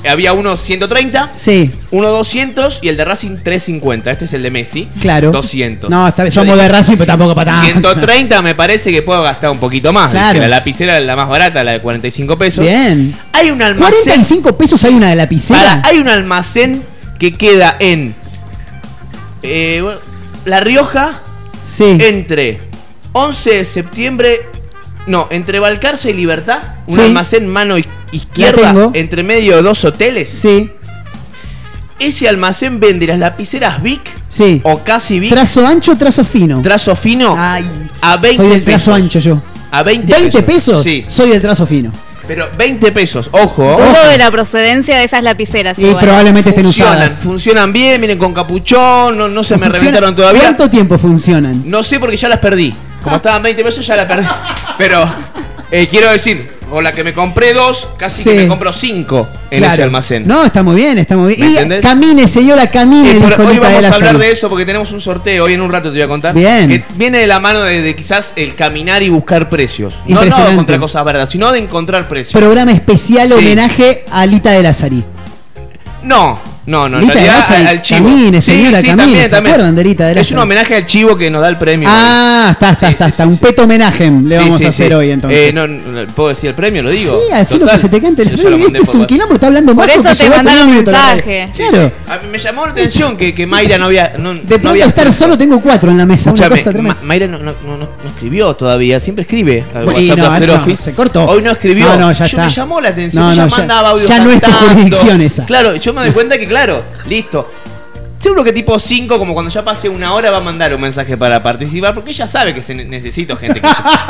había uno 130, Sí, uno 200 y el de Racing 350. Este es el de Messi. claro. 200. No, está bien, Yo somos dije, de Racing, pero tampoco para tanto. 130 me parece que puedo gastar un poquito más. Claro. Dije, La lapicera es la más barata, la de 45 pesos. Bien. Hay un almacén. 45 pesos hay una de lapicera. Para, hay un almacén que queda en eh, bueno, La Rioja Sí. entre 11 de septiembre, no, entre Balcarce y Libertad, un Sí. almacén mano izquierda, tengo. entre medio de dos hoteles. Sí. Ese almacén vende las lapiceras Vic Sí. o casi Vic, Trazo ancho, trazo fino. trazo fino, Ay, a 20 soy del trazo pesos. ancho yo. A 20, ¿20 pesos? Sí, Soy del trazo fino. pero 20 pesos, ojo. Dudo de la procedencia de esas lapiceras. Y igual. probablemente estén usadas. funcionan bien, vienen con capuchón, no, no se me reventaron todavía. ¿Cuánto tiempo funcionan? No sé porque ya las perdí. Como estaban 20 pesos ya las perdí. Pero eh, quiero decir, o la que me compré dos, casi Sí. que me compro cinco en ese almacén. No, está muy bien, está muy bien. ¿Me Y entendés? camine, señora, camine, Eh, por- dijo hoy de vamos la a hablar Sal. de eso porque tenemos un sorteo. Hoy en un rato te voy a contar. Bien. Que viene de la mano de, de quizás el caminar y buscar precios. No, no Impresionante. contra cosas verdes, sino de encontrar precios. Programa especial Sí. homenaje a Lita de Lazari. No, no, no. En realidad al, al chivo. camine, señora, camine, también, ¿se también. acuerdan de Lita de Es un homenaje al chivo que nos da el premio. Ah, está, está, está, está. Un peto homenaje le Sí, vamos sí, a hacer sí. hoy entonces. Eh, no, ¿Puedo decir el premio? Lo digo. Sí, así lo que se te cante el premio. Este es un quilombo, está hablando Por más eso te mandaron un mensaje. Claro. A mí me llamó la atención que, que Mayra no había. No, De pronto estar solo tengo cuatro en la mesa. Una cosa tremenda. Ma- Mayra no, no, no, no- no escribió todavía, siempre escribe. WhatsApp se cortó. Hoy no escribió. No, no, ya está. me llamó la atención, No, ella no, ya- no es tu jurisdicción esa. Claro, yo me doy cuenta que, claro, listo. Seguro que tipo 5, como cuando ya pase una hora, va a mandar un mensaje para participar, porque ella sabe que se ne- necesito gente que,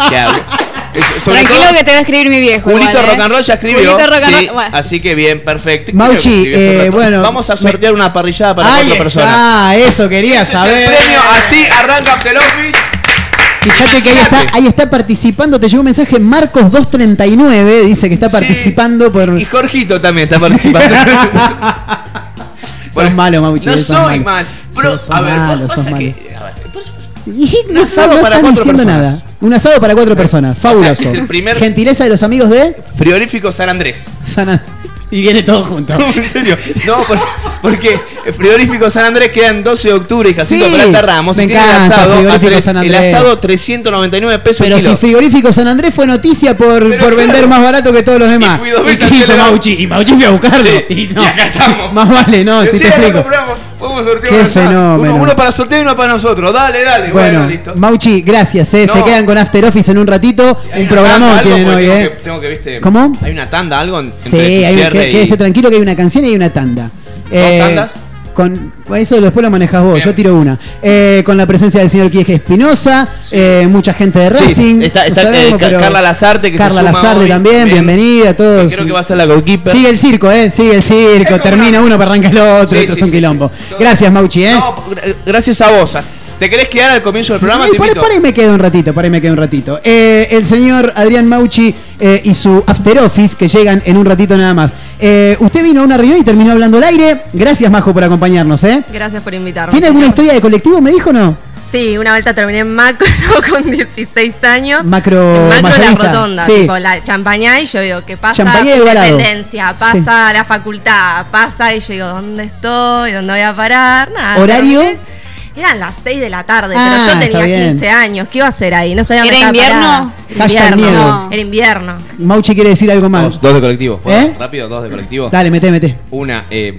que hable. Es- sobre Tranquilo todo, que te va a escribir mi viejo. Julito igual, ¿eh? Rock and Roll ya escribió. Julito Rock and sí, Roll- bueno. Así que bien, perfecto. Mauchi, Creo que escribió hace eh, bueno, Vamos a sortear una parrillada para Ahí cuatro personas. está, eso quería Ese es saber. el premio, así arranca After Office. Fíjate que ahí está, ahí está participando, te llegó un mensaje Marcos239, dice que está participando por... Y Jorgito también está participando. Sos malo, Mauchi. no soy mal. A ver, pasa que- a ver, no, están diciendo personas. nada. Un asado para cuatro personas, fabuloso. es el primer- Gentileza de los amigos de Frigorífico San Andrés. Sana. Y viene todo junto. en serio. No, por- porque el frigorífico San Andrés queda en 12 de octubre y Jacinto Sí, Peralta Ramos. me y el encanta asado, frigorífico tres- San El Andrés. asado 399 pesos Pero el si kilo. Frigorífico San Andrés fue noticia por, por claro. vender más barato que todos los demás. fui dos ¿Y veces qué a hizo celebrar. Mauchi? Y Mauchi fue a buscarlo. Sí, Y no. y acá estamos. Más vale, no, si Sí, te acá explico. compramos. Podemos sortear Qué uno fenómeno. Uno, uno para sorteo y uno para nosotros. Dale, dale. Bueno, Bueno, listo. Mauchi, gracias, eh. se No. quedan con After Office en un ratito. Hay Un programón tienen hoy, tengo eh. que- tengo que, viste, ¿Cómo? Hay una tanda, algo entre Sí, hay que- y- quédese tranquilo que hay una canción y hay una tanda. Eh, tandas? Con, eso después lo manejas vos, yo tiro una. Eh, con la presencia del señor Quique Espinosa, eh, mucha gente de Sí, Racing. está- no está, sabemos, eh, pero- Carla Lazarte, que Carla Lazarte hoy. también, Bien. bienvenida a todos. Creo que va a ser la goalkeeper. Sigue el circo, ¿eh? Sigue el circo. Termina uno para arrancar el otro, Sí, otro es un quilombo. Gracias, Mauchi, ¿eh? No, gra- gracias a vos. ¿Te querés quedar al comienzo del programa? invito. por ahí me quedo un ratito, por ahí me quedo un ratito. Eh, el señor Adrián Mauchi eh, y su After Office, que llegan en un ratito nada más. Eh, usted vino a una reunión y terminó hablando al aire. Gracias, Majo, por acompañarnos, ¿eh? Gracias por invitarme. ¿Tiene alguna historia de colectivo, me dijo o no? Sí, una vuelta terminé en macro con 16 años. Macro En macro la rotonda, Sí. tipo la champañá y yo digo, ¿qué pasa? Champañá y. Independencia, pasa la facultad, pasa y yo digo, ¿dónde estoy? ¿Dónde voy a parar? Nada. ¿Horario? terminé. Eran las 6 de la tarde, Ah, pero yo está tenía bien. 15 años. ¿Qué iba a hacer ahí? No sabía dónde ¿Era estaba invierno? Invierno. miedo. Era invierno. Mauchi quiere decir algo más. Dos, dos de colectivo. ¿Eh? Rápido, dos de colectivo. Dale, mete, mete. Una, eh.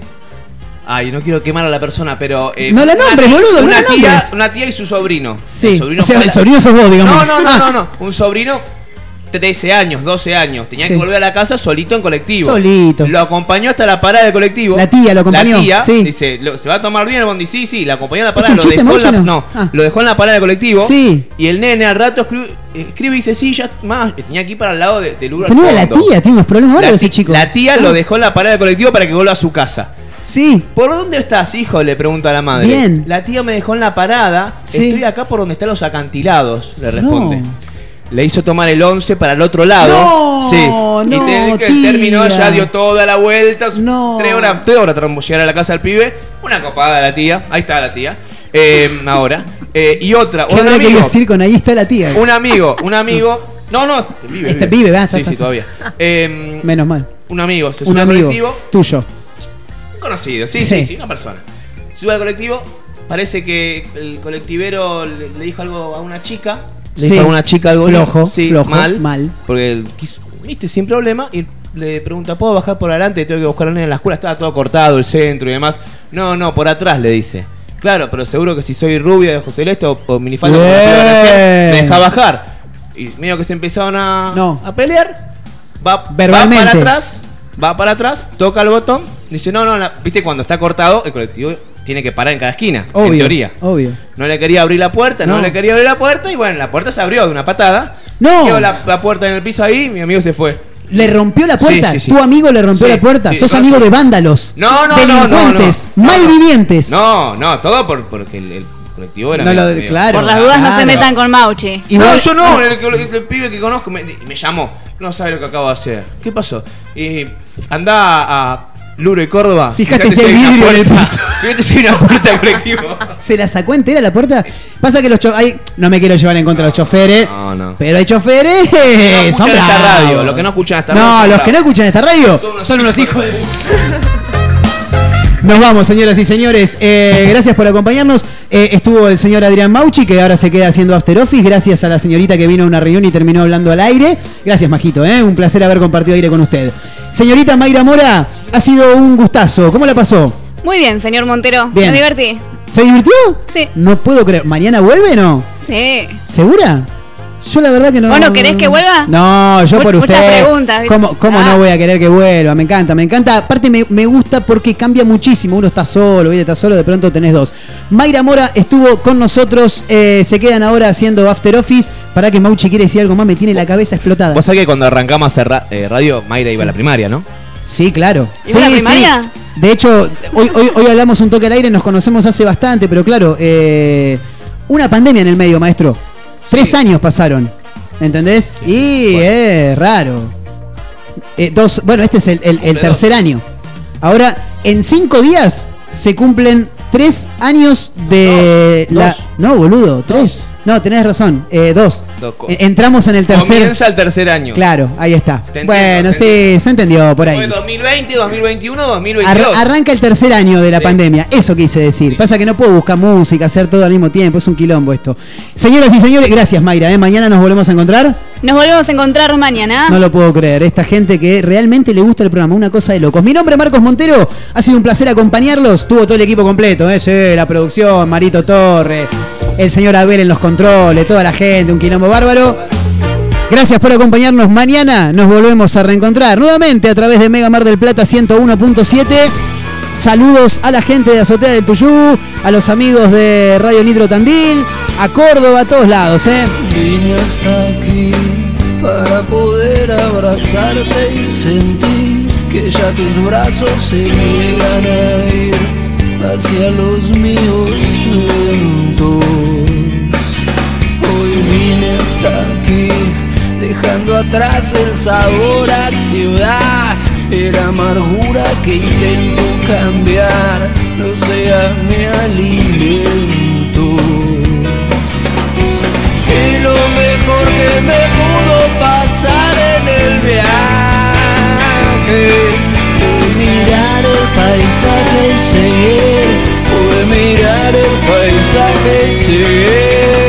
Ay, no quiero quemar a la persona, pero. eh, No la nombres, boludo, no Una la tía, nombres. una tía y su sobrino. Sí, o sea, el sobrino sos vos, digamos. No, no, no, Ah. no, no. Un sobrino, 13 años, 12 años. Tenía Sí. que volver a la casa solito en colectivo. Solito. Lo acompañó hasta la parada del colectivo. La tía lo acompañó, La tía sí. dice, "Lo- ¿se va a tomar bien el bondi? Sí, sí. La acompañó en la ¿Es parada. Lo dejó, en la, no, no? Ah. lo dejó en la parada del colectivo. Sí. Y el nene al rato escribe, escribe y dice, sí, ya más. Tenía que ir para el lado de, del al Pero no era la tía, tiene unos problemas bárbaros ese chico. la tía Ah. lo dejó en la parada del colectivo para que vuelva a su casa. Sí. ¿Por dónde estás, hijo? Le pregunta a la madre. Bien. La tía me dejó en la parada. Sí. Estoy acá por donde están los acantilados, le responde. No. Le hizo tomar el 11 para el otro lado. No, sí. no, y te- que tía. terminó, ya dio toda la vuelta. No. Tres horas, tres horas llegar a la casa del pibe. Una copada la tía. Ahí está la tía. Eh, ahora. Eh, y otra, ¿Qué un amigo. decir con ahí está la tía? Un amigo, un amigo. No, no, vive. Este pibe, va, está, Sí, está, sí, todavía. Eh, Menos mal. un amigo, se Un amigo tuyo. Conocido, sí, Sí. sí, sí, una persona. Sube al colectivo, parece que el colectivero le, le dijo algo a una chica. Le Sí. dijo a una chica algo Flojo, sí, flojo, mal, mal. Porque él quiso, viste, sin problema. Y le pregunta, ¿puedo bajar por adelante? Tengo que buscar a alguien en la escuela. Estaba todo cortado, el centro y demás. No, no, por atrás le dice. Claro, pero seguro que si soy rubia de ojos celeste o, o minifalda, me deja bajar. Y medio que se empezaron a, No. a pelear. Va, Verbalmente. va para atrás, va para atrás, toca el botón. Dice, no, no, la- viste, cuando está cortado, el colectivo tiene que parar en cada esquina. En Obvio. teoría. Obvio. No le quería abrir la puerta, no. No. le quería abrir la puerta y bueno, la puerta se abrió de una patada. No. Quedó la, la puerta en el piso ahí y mi amigo se fue. ¿Le rompió la puerta? Sí, sí, sí. ¿Tu amigo le rompió la puerta? ¿Sos amigo de vándalos? No, no, no, no, Delincuentes, no, no. malvivientes. No, no, todo por, porque el, el colectivo era No medio- lo- medio- claro. Por las dudas no se metan con Mauchi. No, yo no, el, el- el pibe que conozco me, me llamó. No sabe lo que acabo de hacer. ¿Qué pasó? Y anda a Luro y Córdoba. Fíjate si hay vidrio en el piso. Fíjate si hay una puerta del colectivo. ¿Se la sacó entera la puerta? Pasa que los choferes. No me quiero llevar en contra de los choferes. No, no. Pero hay choferes. No son esta radio, los que no escuchan esta radio No, los que no escuchan esta radio son unos hijos de. Nos vamos, señoras y señores. Eh, gracias por acompañarnos. Eh, estuvo el señor Adrián Mauchi, que ahora se queda haciendo After Office. Gracias a la señorita que vino a una reunión y terminó hablando al aire. Gracias, Majito. ¿eh? Un placer haber compartido aire con usted. Señorita Mayra Mora, ha sido un gustazo. ¿Cómo la pasó? Muy bien, señor Montero. Bien. Me divertí. ¿Se divirtió? Sí. No puedo creer. ¿Mañana vuelve o no? Sí. ¿Segura? Yo la verdad que no. ¿Vos no querés que vuelva? No, yo por muchas usted. preguntas. ¿Cómo, cómo Ah. no voy a querer que vuelva? Me encanta, me encanta. Aparte me, me gusta porque cambia muchísimo. Uno está solo, ¿viste? Está solo, de pronto tenés dos. Mayra Mora estuvo con nosotros. eh, se quedan ahora haciendo After Office. Para que Mauchi quiere decir algo más, me tiene la cabeza explotada. Vos sabés que cuando arrancamos a hacer ra- eh, radio, Mayra Sí. iba a la primaria, ¿no? Sí, claro. ¿Iba a la Sí, primaria? sí. De hecho, hoy, hoy, hoy hablamos un toque al aire, nos conocemos hace bastante, pero claro, eh, una pandemia en el medio, maestro. Tres años pasaron. ¿Entendés? y es raro. Eh, dos, bueno, este es el, el- tercer año. Ahora, en cinco días se cumplen tres años de No, la. dos. No, boludo, tres. No, tenés razón, eh, dos. Dos Eh, Entramos en el tercer. Comienza el tercer año. Claro, ahí está. Entiendo, bueno, sí, se entendió por ahí. Fue 2020, 2021, Ar- 2022. arranca el tercer año de la pandemia, eso quise decir. Pasa que no puedo buscar música, hacer todo al mismo tiempo, es un quilombo esto. Señoras y señores, gracias Mayra, ¿eh? mañana nos volvemos a encontrar. Nos volvemos a encontrar mañana. No lo puedo creer, esta gente que realmente le gusta el programa, una cosa de locos. Mi nombre es Marcos Montero, ha sido un placer acompañarlos, tuvo todo el equipo completo, ¿eh? Sí, la producción, Marito Torre, el señor Abel en los controles, toda la gente, un quilombo bárbaro. Gracias por acompañarnos. Mañana nos volvemos a reencontrar nuevamente a través de Mega Mar del Plata 101.7. Saludos a la gente de Azotea del Tuyú, a los amigos de Radio Nitro Tandil, a Córdoba, a todos lados, ¿eh? Vine hasta aquí para poder abrazarte y sentir que ya tus brazos se llegan a ir hacia los míos dejando atrás el sabor a ciudad. Era amargura que intento cambiar, no sea mi alimento. Y lo mejor que me pudo pasar en el viaje fue mirar el paisaje y seguir, fue mirar el paisaje y seguir.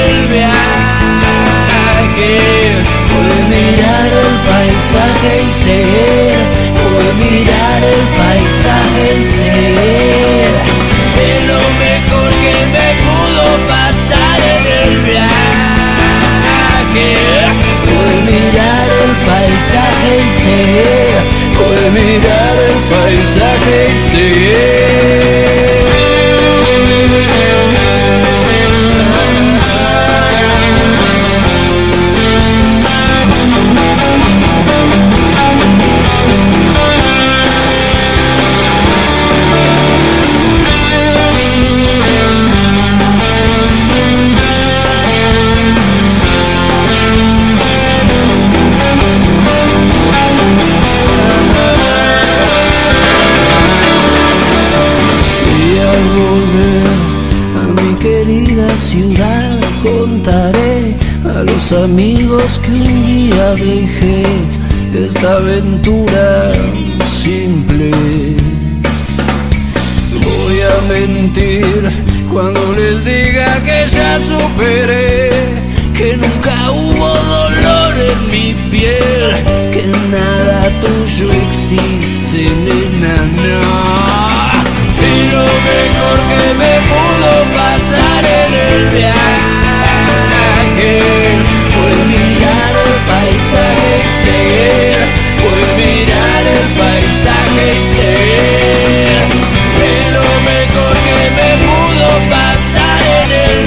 vuelve a caer. Por mirar el paisaje y ser, por mirar el paisaje y ser, De lo mejor que me pudo pasar en el viaje. Por mirar el paisaje y ser, por mirar el paisaje y ser. amigos que un día dejé esta aventura simple. Voy a mentir cuando les diga que ya superé, que nunca hubo dolor en mi piel, que nada tuyo existe, nena, no. Y lo mejor que me pudo pasar en el viaje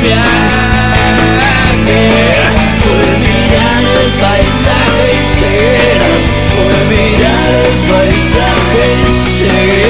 viaje por mirar el paisaje y ser, por mirar el paisaje y ser.